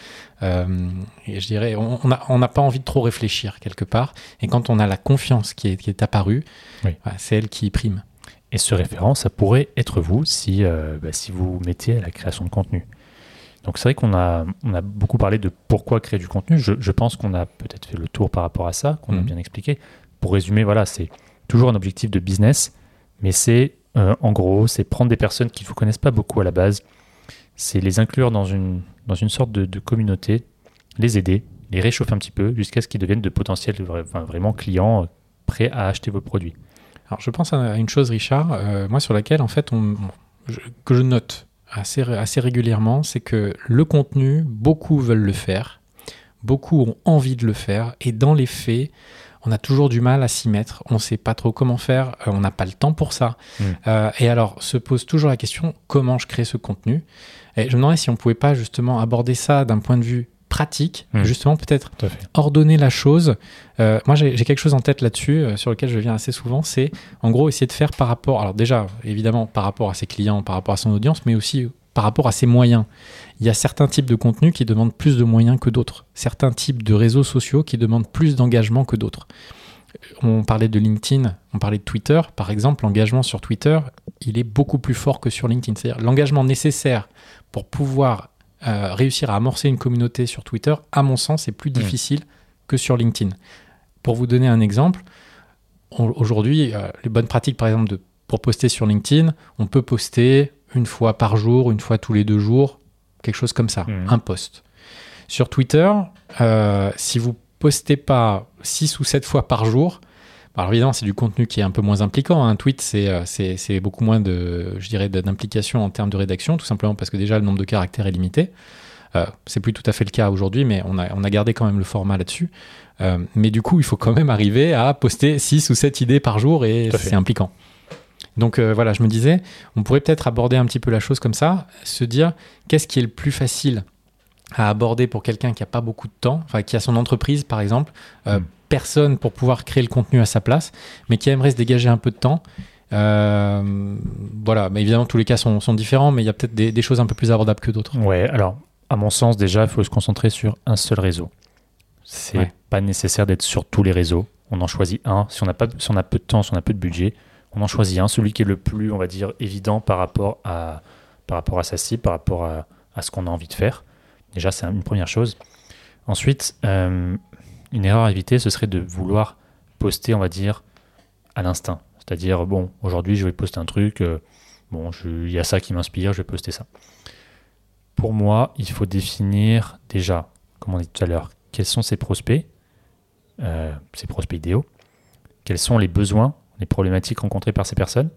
euh, et je dirais, on n'a on pas envie de trop réfléchir quelque part. Et quand on a la confiance qui est, qui est apparue, Oui. voilà, c'est elle qui prime. Et ce référent, ça pourrait être vous si, euh, bah, si vous mettez à la création de contenu. Donc c'est vrai qu'on a, on a beaucoup parlé de pourquoi créer du contenu. Je, je pense qu'on a peut-être fait le tour par rapport à ça, qu'on a Mhm. bien expliqué. Pour résumer, voilà, c'est toujours un objectif de business, mais c'est en gros, c'est prendre des personnes qui ne vous connaissent pas beaucoup à la base, c'est les inclure dans une, dans une sorte de, communauté, les aider, les réchauffer un petit peu jusqu'à ce qu'ils deviennent de potentiels vraiment clients prêts à acheter vos produits. Alors je pense à une chose, Richard, moi sur laquelle en fait on, que je note assez, assez régulièrement, c'est que le contenu, beaucoup veulent le faire, beaucoup ont envie de le faire, et dans les faits, on a toujours du mal à s'y mettre, on ne sait pas trop comment faire, euh, on n'a pas le temps pour ça. Mm. Euh, et alors se pose toujours la question, comment je crée ce contenu? Et je me demandais si on ne pouvait pas justement aborder ça d'un point de vue pratique, hmm. justement peut-être ordonner la chose. Euh, moi, j'ai quelque chose en tête là-dessus, euh, sur lequel je viens assez souvent, c'est en gros essayer de faire par rapport, alors déjà, évidemment, par rapport à ses clients, par rapport à son audience, mais aussi par rapport à ses moyens. Il y a certains types de contenus qui demandent plus de moyens que d'autres, certains types de réseaux sociaux qui demandent plus d'engagement que d'autres. On parlait de LinkedIn, on parlait de Twitter, par exemple, l'engagement sur Twitter, il est beaucoup plus fort que sur LinkedIn. C'est-à-dire l'engagement nécessaire pour pouvoir euh, réussir à amorcer une communauté sur Twitter, à mon sens, est plus hmm. difficile que sur LinkedIn. Pour vous donner un exemple, aujourd'hui, euh, les bonnes pratiques, par exemple, de, pour poster sur LinkedIn, on peut poster une fois par jour, une fois tous les deux jours, quelque chose comme ça, hmm. un post. Sur Twitter, euh, si vous postez pas 6 ou 7 fois par jour, alors évidemment, c'est du contenu qui est un peu moins impliquant. Un tweet, euh, c'est beaucoup moins de, je dirais, d'implication en termes de rédaction, tout simplement parce que déjà le nombre de caractères est limité. Euh, c'est plus tout à fait le cas aujourd'hui, mais on a, on a gardé quand même le format là-dessus. Euh, mais du coup, il faut quand même arriver à poster 6 ou 7 idées par jour et c'est impliquant. Donc voilà, je me disais, on pourrait peut-être aborder un petit peu la chose comme ça, se dire qu'est-ce qui est le plus facile à aborder pour quelqu'un qui n'a pas beaucoup de temps, enfin qui a son entreprise par exemple, mm personne pour pouvoir créer le contenu à sa place, mais qui aimerait se dégager un peu de temps. Euh, voilà, mais évidemment, tous les cas sont, différents, mais il y a peut-être des, choses un peu plus abordables que d'autres. Ouais, alors, à mon sens, déjà, il faut se concentrer sur un seul réseau. C'est pas nécessaire d'être sur tous les réseaux. On en choisit un. Si on, a pas, si on a peu de temps, si on a peu de budget, on en choisit un, celui qui est le plus, on va dire, évident par rapport à, par rapport sa cible, par rapport à, ce qu'on a envie de faire. Déjà, c'est une première chose. Ensuite, euh, une erreur à éviter, ce serait de vouloir poster, on va dire, à l'instinct. C'est-à-dire, bon, aujourd'hui, je vais poster un truc, euh, bon, il y a ça qui m'inspire, je vais poster ça. Pour moi, il faut définir déjà, comme on dit tout à l'heure, quels sont ces prospects, euh, ces prospects idéaux, quels sont les besoins, les problématiques rencontrées par ces personnes.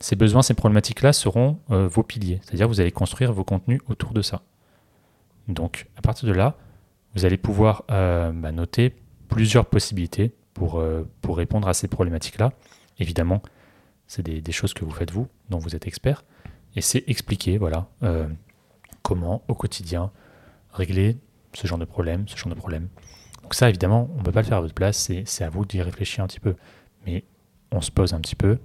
Ces besoins, ces problématiques-là seront euh, vos piliers, c'est-à-dire vous allez construire vos contenus autour de ça. Donc, à partir de là, vous allez pouvoir euh, bah, noter plusieurs possibilités pour, euh, pour répondre à ces problématiques-là. Évidemment, c'est des, choses que vous faites vous, dont vous êtes expert, et c'est expliquer voilà, comment au quotidien régler ce genre de problème, ce genre de problème. Donc ça, évidemment, on ne peut pas le faire à votre place, c'est à vous d'y réfléchir un petit peu. Mais on se pose un petit peu,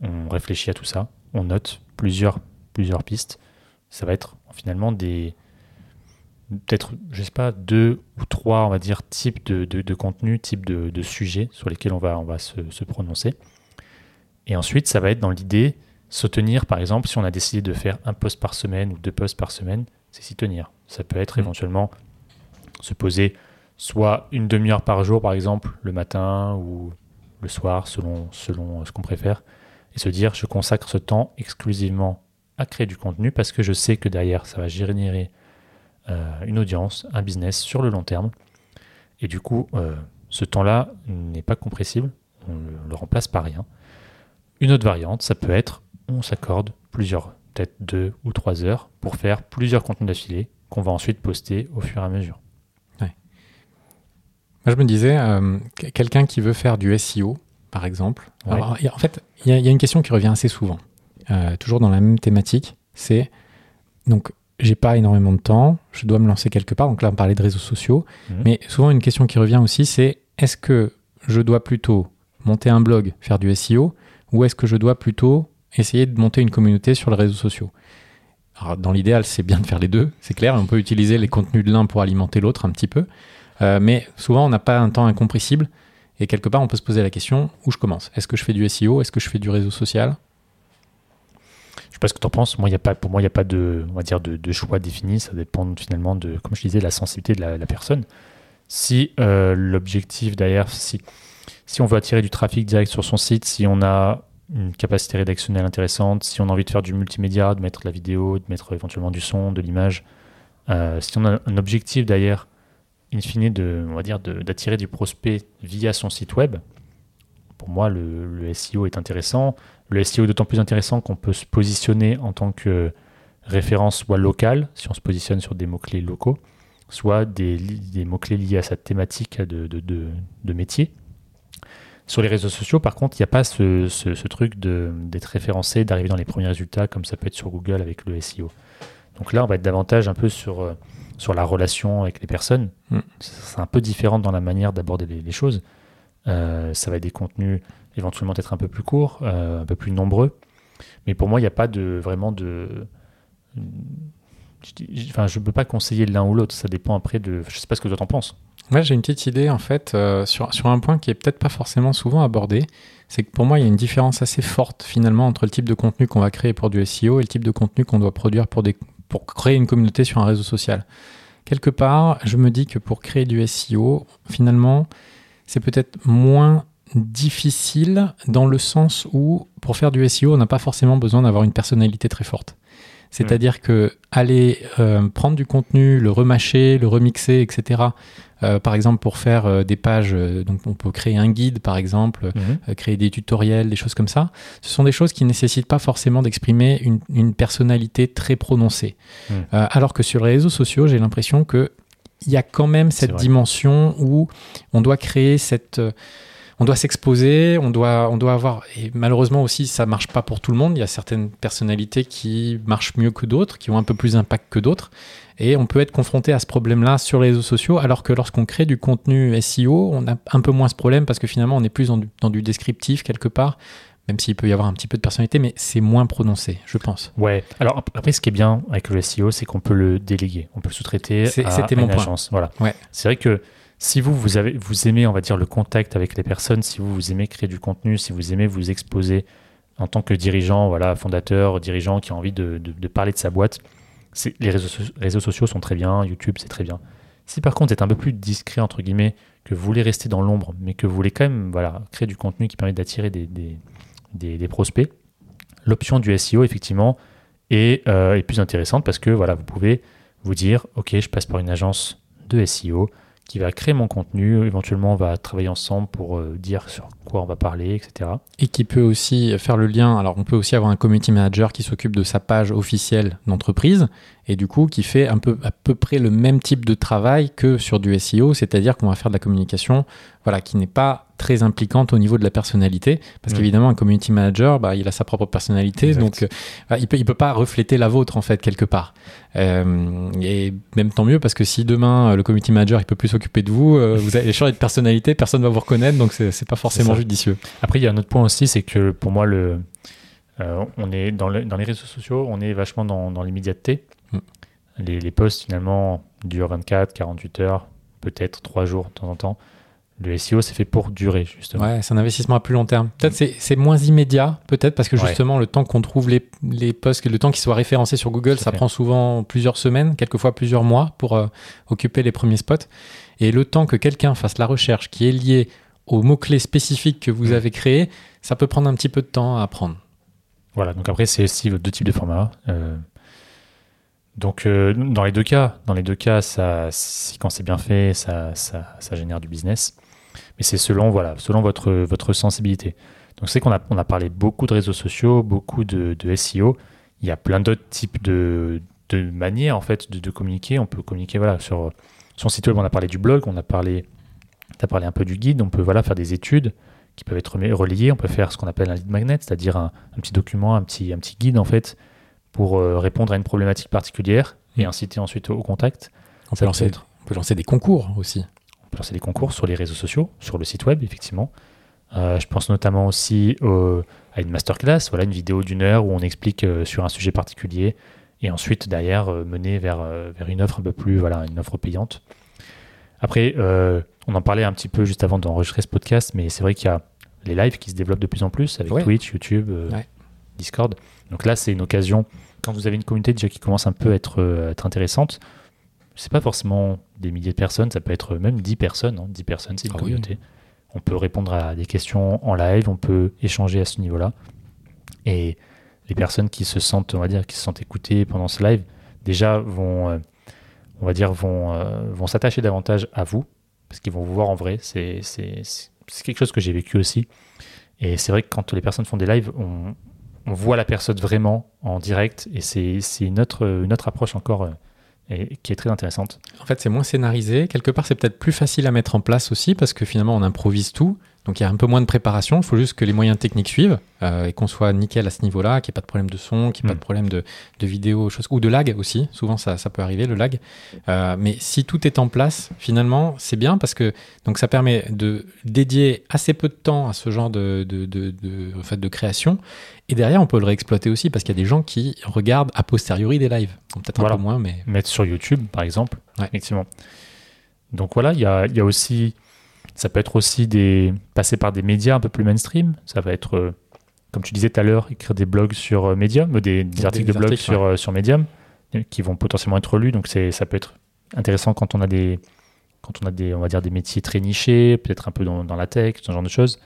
on réfléchit à tout ça, on note plusieurs, plusieurs pistes. Ça va être finalement des, peut-être, je sais pas, deux ou trois, on va dire, types de, de, contenu, types de, de, sujets sur lesquels on va, on va se, se, prononcer. Et ensuite, ça va être dans l'idée, se tenir, par exemple, si on a décidé de faire un post par semaine ou deux posts par semaine, c'est s'y tenir. Ça peut être mmh. éventuellement se poser soit une demi-heure par jour, par exemple, le matin ou le soir, selon, selon ce qu'on préfère, et se dire, je consacre ce temps exclusivement à créer du contenu parce que je sais que derrière, ça va générer euh, une audience, un business sur le long terme. Et du coup, euh, ce temps-là n'est pas compressible, on le, le remplace par rien. Une autre variante, ça peut être, on s'accorde plusieurs, peut-être deux ou trois heures pour faire plusieurs contenus d'affilée qu'on va ensuite poster au fur et à mesure. Moi, je me disais, euh, quelqu'un qui veut faire du SEO, par exemple, en fait, il y, a une question qui revient assez souvent, toujours dans la même thématique, c'est donc j'ai pas énormément de temps, je dois me lancer quelque part. Donc là, on parlait de réseaux sociaux. Mhm. Mais souvent, une question qui revient aussi, c'est est-ce que je dois plutôt monter un blog, faire du SEO, ou est-ce que je dois plutôt essayer de monter une communauté sur les réseaux sociaux? Alors, dans l'idéal, c'est bien de faire les deux, c'est clair. On peut utiliser les contenus de l'un pour alimenter l'autre un petit peu. Euh, mais souvent, on n'a pas un temps incompressible. Et quelque part, on peut se poser la question où je commence? Est-ce que je fais du SEO Est-ce que je fais du réseau social? Sais pas ce que tu en penses. Moi, y a pas, pour moi, il n'y a pas de, on va dire de, choix défini. Ça dépend finalement de, comme je disais, la sensibilité de la, personne. Si euh, l'objectif derrière, si, si on veut attirer du trafic direct sur son site, si on a une capacité rédactionnelle intéressante, si on a envie de faire du multimédia, de mettre de la vidéo, de mettre éventuellement du son, de l'image, euh, si on a un objectif d'ailleurs, in fine, de, on va dire, d'attirer du prospect via son site web, pour moi, le, SEO est intéressant. Le SEO est d'autant plus intéressant qu'on peut se positionner en tant que référence soit locale, si on se positionne sur des mots-clés locaux, soit des, mots-clés liés à sa thématique de métier. Sur les réseaux sociaux, par contre, il n'y a pas ce, ce, truc d'être référencé, d'arriver dans les premiers résultats, comme ça peut être sur Google avec le SEO. Donc là, on va être davantage un peu sur, euh, sur la relation avec les personnes. Mm. C'est un peu différent dans la manière d'aborder les, choses. Euh, ça va être des contenus éventuellement être un peu plus courts, euh, un peu plus nombreux. Mais pour moi, il n'y a pas de, vraiment de... Enfin, je ne peux pas conseiller l'un ou l'autre. Ça dépend après de... Je ne sais pas ce que toi en penses. Moi, j'ai une petite idée en fait euh, sur, sur un point qui est peut-être pas forcément souvent abordé. C'est que pour moi, il y a une différence assez forte finalement entre le type de contenu qu'on va créer pour du SEO et le type de contenu qu'on doit produire pour, des, pour créer une communauté sur un réseau social. Quelque part, je me dis que pour créer du SEO, finalement, c'est peut-être moins difficile dans le sens où pour faire du SEO, on n'a pas forcément besoin d'avoir une personnalité très forte. C'est-à-dire que aller euh, prendre du contenu, le remâcher, le remixer, etc. Euh, par exemple, pour faire euh, des pages, donc on peut créer un guide, par exemple, mhm. créer des tutoriels, des choses comme ça. Ce sont des choses qui ne nécessitent pas forcément d'exprimer une, personnalité très prononcée. Mhm. alors que sur les réseaux sociaux, j'ai l'impression que il y a quand même cette dimension où on doit créer cette on doit s'exposer, on doit, on doit avoir. Et malheureusement aussi, ça marche pas pour tout le monde. Il y a certaines personnalités qui marchent mieux que d'autres, qui ont un peu plus d'impact que d'autres. Et on peut être confronté à ce problème-là sur les réseaux sociaux, alors que lorsqu'on crée du contenu SEO, on a un peu moins ce problème parce que finalement, on est plus dans du, descriptif quelque part même s'il peut y avoir un petit peu de personnalité, mais c'est moins prononcé, je pense. Ouais. Alors après, ce qui est bien avec le SEO, c'est qu'on peut le déléguer, on peut le sous-traiter à une agence. Voilà. Ouais. C'est vrai que si vous, vous, avez, vous aimez, on va dire, le contact avec les personnes, si vous, vous aimez créer du contenu, si vous aimez vous exposer en tant que dirigeant, voilà, fondateur, dirigeant qui a envie de, parler de sa boîte, les réseaux, sociaux sont très bien, YouTube c'est très bien. Si par contre vous êtes un peu plus discret, entre guillemets, que vous voulez rester dans l'ombre, mais que vous voulez quand même voilà, créer du contenu qui permet d'attirer des, prospects, l'option du SEO, effectivement, est, euh, est, plus intéressante parce que voilà, vous pouvez vous dire, OK, je passe par une agence de SEO, qui va créer mon contenu. Éventuellement, on va travailler ensemble pour euh, dire sur quoi on va parler, etc. Et qui peut aussi faire le lien. Alors, on peut aussi avoir un community manager qui s'occupe de sa page officielle d'entreprise et du coup qui fait un peu, à peu près le même type de travail que sur du SEO, c'est-à-dire qu'on va faire de la communication voilà, qui n'est pas très impliquante au niveau de la personnalité, parce qu'évidemment un community manager, bah, il a sa propre personnalité, donc euh, bah, il peut, il peut pas refléter la vôtre en fait quelque part. Euh, et même tant mieux parce que si demain le community manager il peut plus s'occuper de vous, euh, vous avez changé de personnalité, personne va vous reconnaître, donc c'est pas forcément judicieux. Après il y a un autre point aussi, c'est que pour moi le on est dans, dans, les réseaux sociaux, on est vachement dans, dans l'immédiateté. Mm. Les, les posts finalement durent 24, 48 heures, peut-être 3 jours de temps en temps. Le SEO, c'est fait pour durer, justement. Ouais, c'est un investissement à plus long terme. Peut-être c'est, c'est moins immédiat, peut-être parce que justement, le temps qu'on trouve les, les posts, le temps qu'ils soient référencés sur Google, ça prend souvent plusieurs semaines, quelquefois plusieurs mois pour euh, occuper les premiers spots. Et le temps que quelqu'un fasse la recherche qui est liée aux mots-clés spécifiques que vous mm. avez créés, ça peut prendre un petit peu de temps à apprendre. Voilà, donc après, c'est aussi deux types de formats. Euh, donc, euh, dans les deux cas, dans les deux cas, ça, quand c'est bien fait, ça, ça, ça, génère du business. Mais c'est selon, voilà, selon votre, votre sensibilité. Donc, c'est qu'on a, on a parlé beaucoup de réseaux sociaux, beaucoup de, de SEO. Il y a plein d'autres types de, de, manières, en fait, de, de, communiquer. On peut communiquer, voilà, sur son site web, on a parlé du blog, on a parlé, as parlé un peu du guide. On peut, voilà, faire des études qui peuvent être reliées. On peut faire ce qu'on appelle un lead magnet, c'est-à-dire un, un, petit document, un petit, un petit guide, en fait, pour euh, répondre à une problématique particulière et mm. inciter ensuite au contact. On peut, lancer, on peut lancer des concours aussi. Lancer des concours sur les réseaux sociaux, sur le site web, effectivement. Euh, je pense notamment aussi à une masterclass, voilà, une vidéo d'une heure où on explique euh, sur un sujet particulier et ensuite derrière mener vers, vers une offre un peu plus, voilà, une offre payante. Après, on en parlait un petit peu juste avant d'enregistrer ce podcast, mais c'est vrai qu'il y a les lives qui se développent de plus en plus avec Twitch, YouTube, Discord. Donc là, c'est une occasion quand vous avez une communauté déjà qui commence un peu à être, euh, être intéressante, c'est pas forcément des milliers de personnes, ça peut être même 10 personnes. 10 hein. personnes, c'est une ah communauté. On peut répondre à des questions en live, on peut échanger à ce niveau-là. Et les personnes qui se sentent, on va dire, qui se sentent écoutées pendant ce live, déjà vont, euh, on va dire, vont, euh, vont s'attacher davantage à vous, parce qu'ils vont vous voir en vrai. C'est c'est- c'est- c'est quelque chose que j'ai vécu aussi. Et c'est vrai que quand les personnes font des lives, on, on voit la personne vraiment en direct, et c'est c'est une autre, une autre approche encore euh, et, qui est très intéressante. En fait, c'est moins scénarisé. Quelque part, c'est peut-être plus facile à mettre en place aussi parce que finalement, on improvise tout. Donc, il y a un peu moins de préparation. Il faut juste que les moyens techniques suivent euh, et qu'on soit nickel à ce niveau-là, qu'il n'y ait pas de problème de son, qu'il n'y ait pas de problème de, de vidéo, choses, ou de lag aussi. Souvent, ça, ça peut arriver, le lag. Euh, mais si tout est en place, finalement, c'est bien parce que donc ça permet de dédier assez peu de temps à ce genre de, de, de, de- en fait, de création. Et derrière, on peut le réexploiter aussi parce qu'il y a des gens qui regardent a posteriori des lives. Peut-être Voilà. un peu moins, mais mettre sur YouTube, par exemple. Ouais. Effectivement. Donc voilà, il y a, il y a aussi, ça peut être aussi des, passer par des médias un peu plus mainstream. Ça va être, euh, comme tu disais tout à l'heure, écrire des blogs sur euh, Medium, euh, des, articles des de blog articles, sur, sur Medium, qui vont potentiellement être lus. Donc ça peut être intéressant quand on a des, quand on a des, on va dire des métiers très nichés, peut-être un peu dans, dans la tech, ce genre de choses.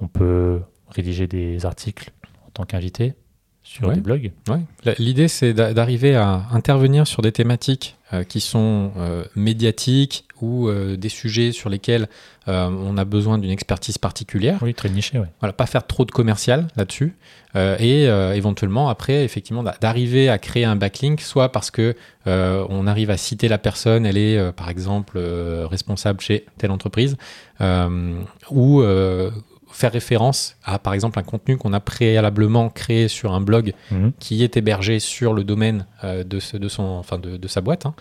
On peut rédiger des articles en tant qu'invité sur Ouais. des blogs. Ouais. L'idée, c'est d'a- d'arriver à intervenir sur des thématiques qui sont euh, médiatiques ou euh, des sujets sur lesquels euh, on a besoin d'une expertise particulière. Oui, très niché, ouais. Voilà, pas faire trop de commercial là-dessus. Euh, et euh, éventuellement, après, effectivement, d'a- d'arriver à créer un backlink, soit parce que euh, on arrive à citer la personne, elle est, euh, par exemple, euh, responsable chez telle entreprise, euh, ou euh, faire référence à, par exemple, un contenu qu'on a préalablement créé sur un blog Mhm. qui est hébergé sur le domaine euh, de, ce- de son, enfin de, de sa boîte. hein.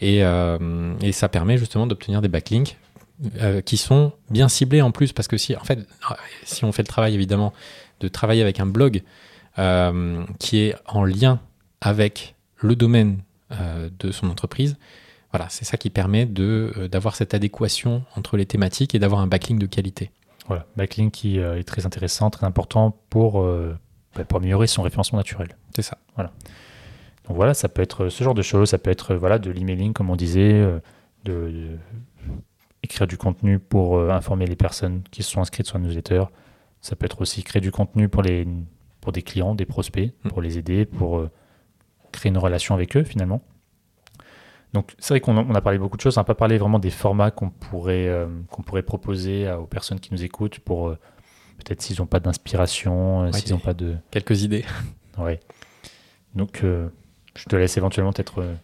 Et, euh, et ça permet justement d'obtenir des backlinks euh, qui sont bien ciblés en plus. Parce que si, en fait, si on fait le travail évidemment de travailler avec un blog qui est en lien avec le domaine de son entreprise, voilà, c'est ça qui permet d'avoir cette adéquation entre les thématiques et d'avoir un backlink de qualité. Voilà, backlink qui euh, est très intéressant, très important pour, euh, bah, pour améliorer son référencement naturel. C'est ça. Donc voilà, ça peut être ce genre de choses, ça peut être euh, voilà, de l'emailing, comme on disait, euh, de, de écrire du contenu pour euh, informer les personnes qui se sont inscrites sur la newsletter. Ça peut être aussi créer du contenu pour, les, pour des clients, des prospects, Mm. pour les aider, pour euh, créer une relation avec eux finalement. Donc c'est vrai qu'on a, on a parlé beaucoup de choses, on n'a pas parlé vraiment des formats qu'on pourrait, euh, qu'on pourrait proposer à- aux personnes qui nous écoutent pour euh, peut-être s'ils n'ont pas d'inspiration, euh, Ouais, s'ils n'ont pas de... Quelques idées. Ouais. Donc euh, je te laisse éventuellement peut-être... euh,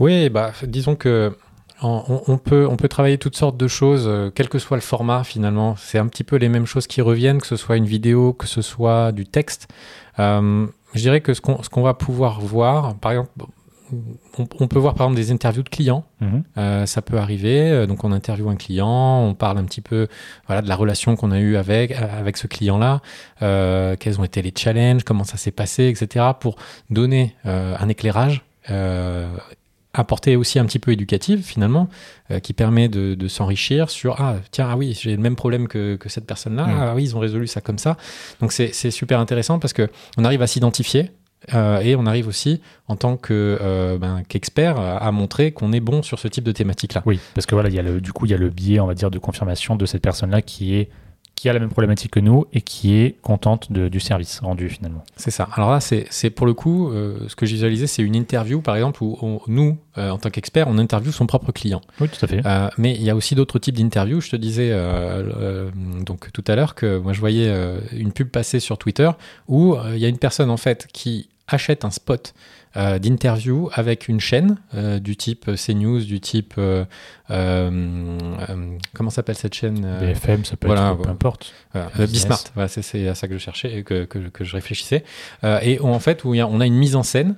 Oui, bah, disons que on, on peut, on peut travailler toutes sortes de choses, quel que soit le format finalement. C'est un petit peu les mêmes choses qui reviennent, que ce soit une vidéo, que ce soit du texte. Euh, je dirais que ce qu'on ce qu'on va pouvoir voir, par exemple, on, on peut voir par exemple des interviews de clients. mhm. Euh, ça peut arriver. Euh, Donc, on interviewe un client, on parle un petit peu voilà, de la relation qu'on a eue avec, avec ce client-là, euh, quels ont été les challenges, comment ça s'est passé, etc. pour donner euh, un éclairage. Euh, apporter aussi un petit peu éducative finalement euh, qui permet de, de s'enrichir sur ah tiens ah oui j'ai le même problème que, que cette personne là Mm. ah oui ils ont résolu ça comme ça donc c'est c'est super intéressant parce que on arrive à s'identifier euh, et on arrive aussi en tant que euh, ben, qu'expert à, montrer qu'on est bon sur ce type de thématique là Oui, parce que voilà, il y a le, du coup, il y a le biais, on va dire, de confirmation de cette personne-là qui est qui a la même problématique que nous et qui est contente de- du service rendu finalement. C'est ça. Alors là, c'est pour le coup, euh, ce que j'ai visualisé, c'est une interview, par exemple, où on- nous, euh, en tant qu'experts, on interviewe son propre client. Oui, tout à fait. Euh, mais il y a aussi d'autres types d'interviews. Je te disais donc tout à l'heure que moi, je voyais une pub passer sur Twitter où il y a une personne en fait qui achète un spot euh, d'interview avec une chaîne euh, du type CNews, du type euh, euh, comment s'appelle cette chaîne BFM, ça peut voilà, être peu importe. voilà, Bismart, voilà, c'est, à ça que je cherchais, que, que, que je réfléchissais. Et où, en fait, où il y a- on a une mise en scène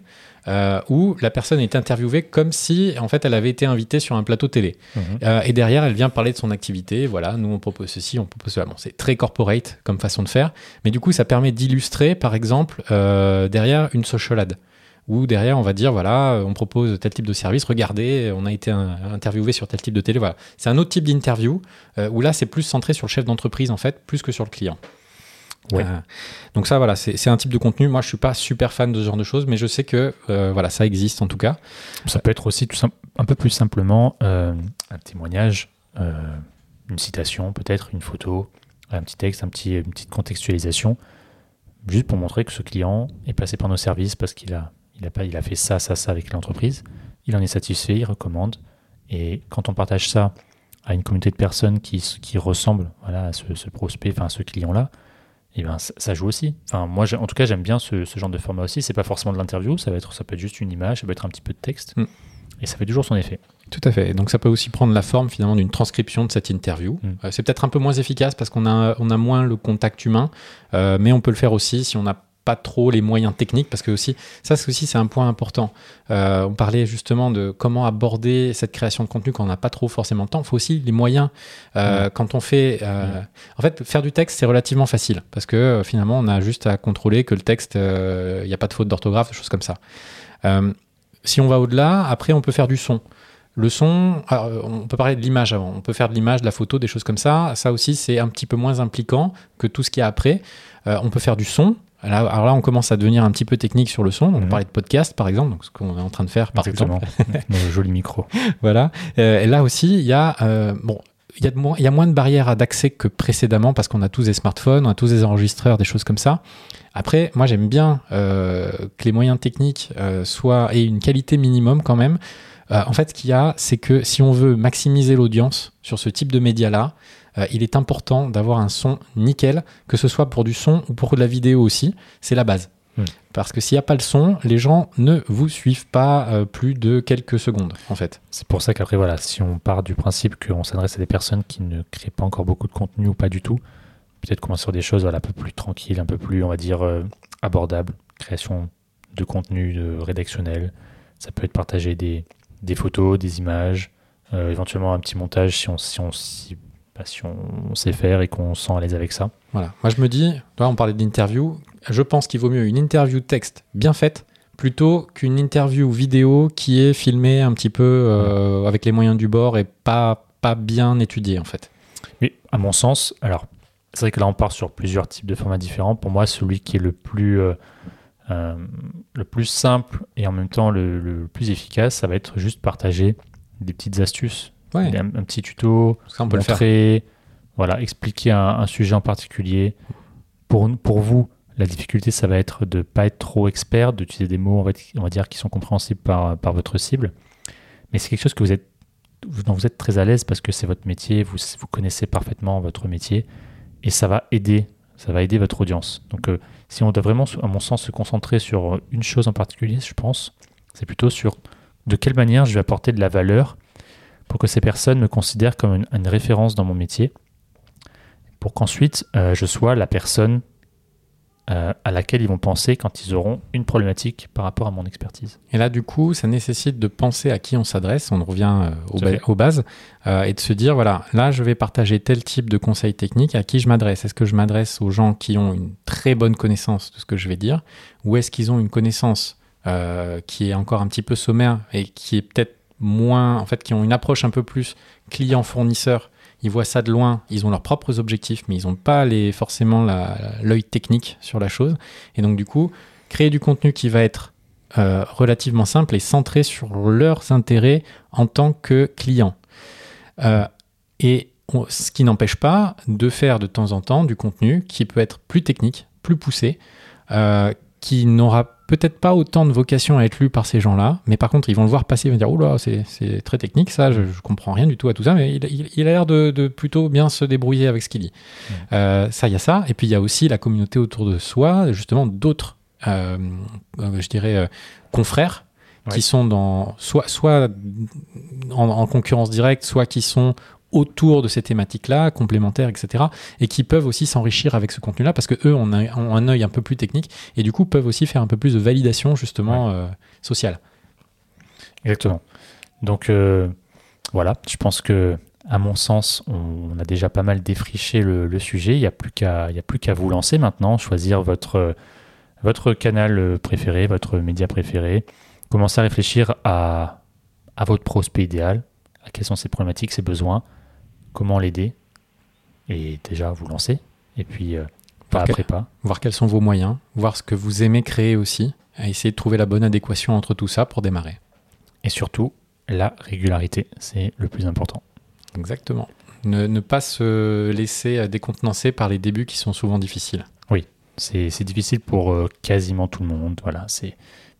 euh, où la personne est interviewée comme si, en fait, elle avait été invitée sur un plateau télé. Mhm. Euh, et derrière, elle vient parler de son activité. Voilà, nous, on propose ceci, on propose cela. Bon, c'est très corporate comme façon de faire. Mais du coup, ça permet d'illustrer, par exemple, euh, derrière une social Ou derrière, on va dire, voilà, on propose tel type de service, regardez, on a été interviewé sur tel type de télé. Voilà. C'est un autre type d'interview euh, où là, c'est plus centré sur le chef d'entreprise, en fait, plus que sur le client. Ouais. Euh, donc ça, voilà, c'est un type de contenu. Moi, je suis pas super fan de ce genre de choses, mais je sais que euh, voilà, ça existe en tout cas. Ça peut être aussi tout un peu plus simplement euh, un témoignage, une citation, peut-être une photo, un petit texte, un petit, une petite contextualisation. juste pour montrer que ce client est passé par nos services parce qu'il a, il a, pas, il a fait ça, ça, ça avec l'entreprise. Il en est satisfait, il recommande. Et quand on partage ça à une communauté de personnes qui, qui ressemblent voilà, à ce, prospect, enfin à ce client-là, eh ben, ça, joue aussi. Enfin, moi, en tout cas, j'aime bien ce, genre de format aussi. C'est pas forcément de l'interview, ça, va être, ça peut être juste une image, ça peut être un petit peu de texte. Mm. Et ça fait toujours son effet. Tout à fait. Donc ça peut aussi prendre la forme finalement d'une transcription de cette interview. Mm. Euh, c'est peut-être un peu moins efficace parce qu'on a, on a moins le contact humain, euh, mais on peut le faire aussi si on n'a pas trop les moyens techniques parce que aussi ça c'est aussi c'est un point important. Euh, on parlait justement de comment aborder cette création de contenu quand on n'a pas trop forcément de temps. Il faut aussi les moyens. Mm. Quand on fait, mm. en fait, faire du texte c'est relativement facile parce que finalement on a juste à contrôler que le texte, il n'y a pas de faute d'orthographe, des choses comme ça. si on va au-delà, après on peut faire du son. Le son, on peut parler de l'image avant, on peut faire de l'image, de la photo, des choses comme ça. Ça aussi, c'est un petit peu moins impliquant que tout ce qui est après. Euh, on peut faire du son. Alors là, on commence à devenir un petit peu technique sur le son. On mhm. parlait de podcast, par exemple, donc ce qu'on est en train de faire, par Exactement. exemple. Nos jolis micros. voilà. Euh, et là aussi, il y a euh, bon, il y, a moins, il y a moins de barrières d'accès que précédemment parce qu'on a tous des smartphones, on a tous des enregistreurs, des choses comme ça. Après, moi j'aime bien que les moyens techniques soient et une qualité minimum quand même. Euh, en fait, ce qu'il y a, c'est que si on veut maximiser l'audience sur ce type de média-là, euh, il est important d'avoir un son nickel, que ce soit pour du son ou pour de la vidéo aussi. C'est la base. Hmm. Parce que s'il n'y a pas le son, les gens ne vous suivent pas euh, plus de quelques secondes, en fait. C'est pour ça qu'après, voilà, si on part du principe qu'on s'adresse à des personnes qui ne créent pas encore beaucoup de contenu ou pas du tout, peut-être commencer sur des choses un peu plus tranquilles, un peu plus, on va dire, abordables. Création de contenu de rédactionnel. Ça peut être partager des, des photos, des images, euh, éventuellement un petit montage si on, si on, si, bah, on, sait faire et qu'on sent à l'aise avec ça. Voilà. Moi, je me dis, on parlait d'interview, je pense qu'il vaut mieux une interview texte bien faite plutôt qu'une interview vidéo qui est filmée un petit peu euh, avec les moyens du bord et pas, pas bien étudiée en fait. Oui, à mon sens, alors c'est vrai que là on part sur plusieurs types de formats différents. Pour moi, celui qui est le plus euh, euh, le plus simple et en même temps le, plus efficace, ça va être juste partager des petites astuces, un, petit tuto, on peut montrer, voilà, expliquer un, sujet en particulier. Pour, pour vous, la difficulté, ça va être de ne pas être trop expert, d'utiliser des mots, on va, dire, qui sont compréhensibles par, par votre cible. Mais c'est quelque chose que vous êtes, dont vous êtes très à l'aise parce que c'est votre métier, vous, vous connaissez parfaitement votre métier et ça va aider, ça va aider votre audience. Donc, euh, si on doit vraiment, à mon sens, se concentrer sur une chose en particulier, je pense, c'est plutôt sur de quelle manière je vais apporter de la valeur pour que ces personnes me considèrent comme une, référence dans mon métier, pour qu'ensuite euh, je sois la personne euh, à laquelle ils vont penser quand ils auront une problématique par rapport à mon expertise. Et là, du coup, ça nécessite de penser à qui on s'adresse, on revient euh, aux, bases, euh, et de se dire, voilà, là, je vais partager tel type de conseils techniques, à qui je m'adresse? Est-ce que je m'adresse aux gens qui ont une très bonne connaissance de ce que je vais dire, ou est-ce qu'ils ont une connaissance qui est encore un petit peu sommaire et qui est peut-être moins, en fait, qui ont une approche un peu plus client-fournisseur ils voient ça de loin, ils ont leurs propres objectifs, mais ils n'ont pas forcément l'œil technique sur la chose. Et donc, du coup, créer du contenu qui va être euh, relativement simple et centré sur leurs intérêts en tant que client. Euh, et ce qui n'empêche pas de faire de temps en temps du contenu qui peut être plus technique, plus poussé, euh, qui n'aura peut-être pas autant de vocation à être lu par ces gens-là, mais par contre, ils vont le voir passer, ils vont dire Oula, c'est très technique, ça, je, je, comprends rien du tout à tout ça, mais il, a l'air de, plutôt bien se débrouiller avec ce qu'il dit. Euh, ça, il y a ça. Et puis, il y a aussi la communauté autour de soi, justement, d'autres, euh, euh, je dirais, confrères qui sont dans soit, soit en, concurrence directe, soit qui sont autour de ces thématiques-là, complémentaires, etc., et qui peuvent aussi s'enrichir avec ce contenu-là, parce que eux ont un, œil un peu plus technique, et du coup peuvent aussi faire un peu plus de validation justement euh, sociale. Exactement. Donc euh, voilà, je pense que à mon sens, on, a déjà pas mal défriché le, sujet. Il n'y a plus qu'à, il a plus qu'à vous lancer maintenant, choisir votre votre canal préféré, votre média préféré. Commencer à réfléchir à, à votre prospect idéal, à quelles sont ses problématiques, ses besoins, comment l'aider et déjà vous lancer. Et puis, euh, pas après pas. Voir quels sont vos moyens, voir ce que vous aimez créer aussi, et essayer de trouver la bonne adéquation entre tout ça pour démarrer. Et surtout, la régularité, c'est le plus important. Exactement. Ne, ne, pas se laisser décontenancer par les débuts qui sont souvent difficiles. Oui, C'est difficile pour euh, quasiment tout le monde. Voilà, c'est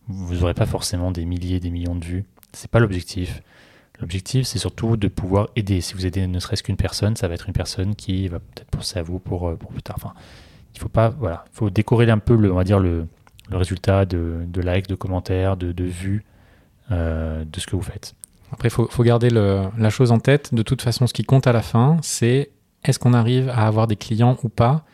vous n'aurez pas forcément des milliers, des millions de vues. C'est pas l'objectif. L'objectif, c'est surtout de pouvoir aider. Si vous aidez ne serait-ce qu'une personne, ça va être une personne qui va peut-être penser à vous pour, pour plus tard. Enfin, il faut pas, voilà, faut décorer un peu le, on va dire le, résultat de, de likes, de commentaires, de, de vues euh, de ce que vous faites. Après, il faut, faut, garder la chose en tête. De toute façon, ce qui compte à la fin, c'est est-ce qu'on arrive à avoir des clients ou pas.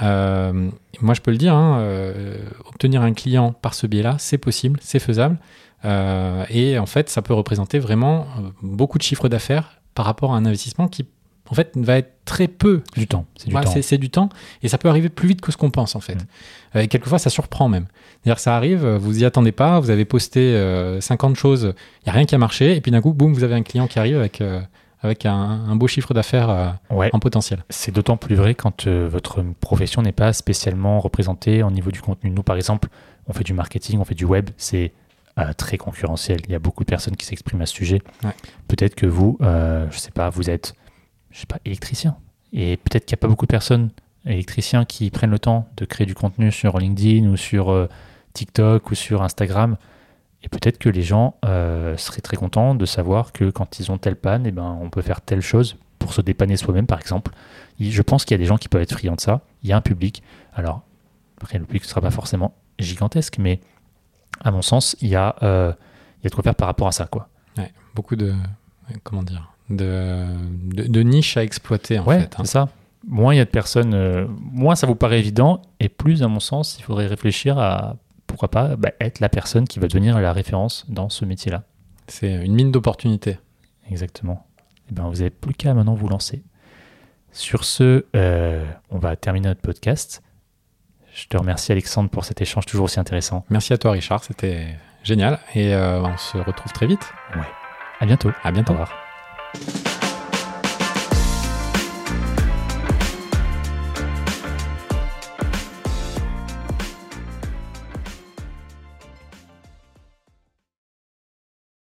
Euh, moi, je peux le dire, hein, euh, obtenir un client par ce biais-là, c'est possible, c'est faisable. Euh, et en fait, ça peut représenter vraiment euh, beaucoup de chiffres d'affaires par rapport à un investissement qui en fait, va être très peu. Du temps. C'est du, temps. C'est du temps. Et ça peut arriver plus vite que ce qu'on pense, en fait. Mmh. Et quelquefois, ça surprend même. C'est-à-dire que ça arrive, vous y attendez pas, vous avez posté euh, 50 choses, il n'y a rien qui a marché, et puis d'un coup, boum, vous avez un client qui arrive avec, euh, avec un, un, beau chiffre d'affaires euh, ouais. en potentiel. C'est d'autant plus vrai quand euh, votre profession n'est pas spécialement représentée au niveau du contenu. Nous, par exemple, on fait du marketing, on fait du web, c'est euh, très concurrentiel. Il y a beaucoup de personnes qui s'expriment à ce sujet. Ouais. Peut-être que vous, je sais pas, vous êtes je sais pas, électricien. Et peut-être qu'il n'y a pas beaucoup de personnes électriciens qui prennent le temps de créer du contenu sur LinkedIn ou sur euh, TikTok ou sur Instagram. Et peut-être que les gens euh, seraient très contents de savoir que quand ils ont telle panne, eh ben, on peut faire telle chose pour se dépanner soi-même, par exemple. Je pense qu'il y a des gens qui peuvent être friands de ça. Il y a un public. Alors, après, le public ne sera pas forcément gigantesque, mais à mon sens, il y a, euh, il y a de quoi faire par rapport à ça. Quoi. Ouais, beaucoup de. Comment dire de, de, de, niche à exploiter en ouais, fait. Hein. C'est ça. Moins il y a de personnes, euh, moins ça vous paraît évident, et plus, à mon sens, il faudrait réfléchir à pourquoi pas bah, être la personne qui va devenir la référence dans ce métier-là. C'est une mine d'opportunités. Exactement. Et ben, vous n'avez plus qu'à maintenant vous lancer. Sur ce, euh, on va terminer notre podcast. Je te remercie Alexandre pour cet échange toujours aussi intéressant. Merci à toi Richard, c'était génial et euh, on se retrouve très vite. Ouais. À bientôt. À bientôt. Au revoir.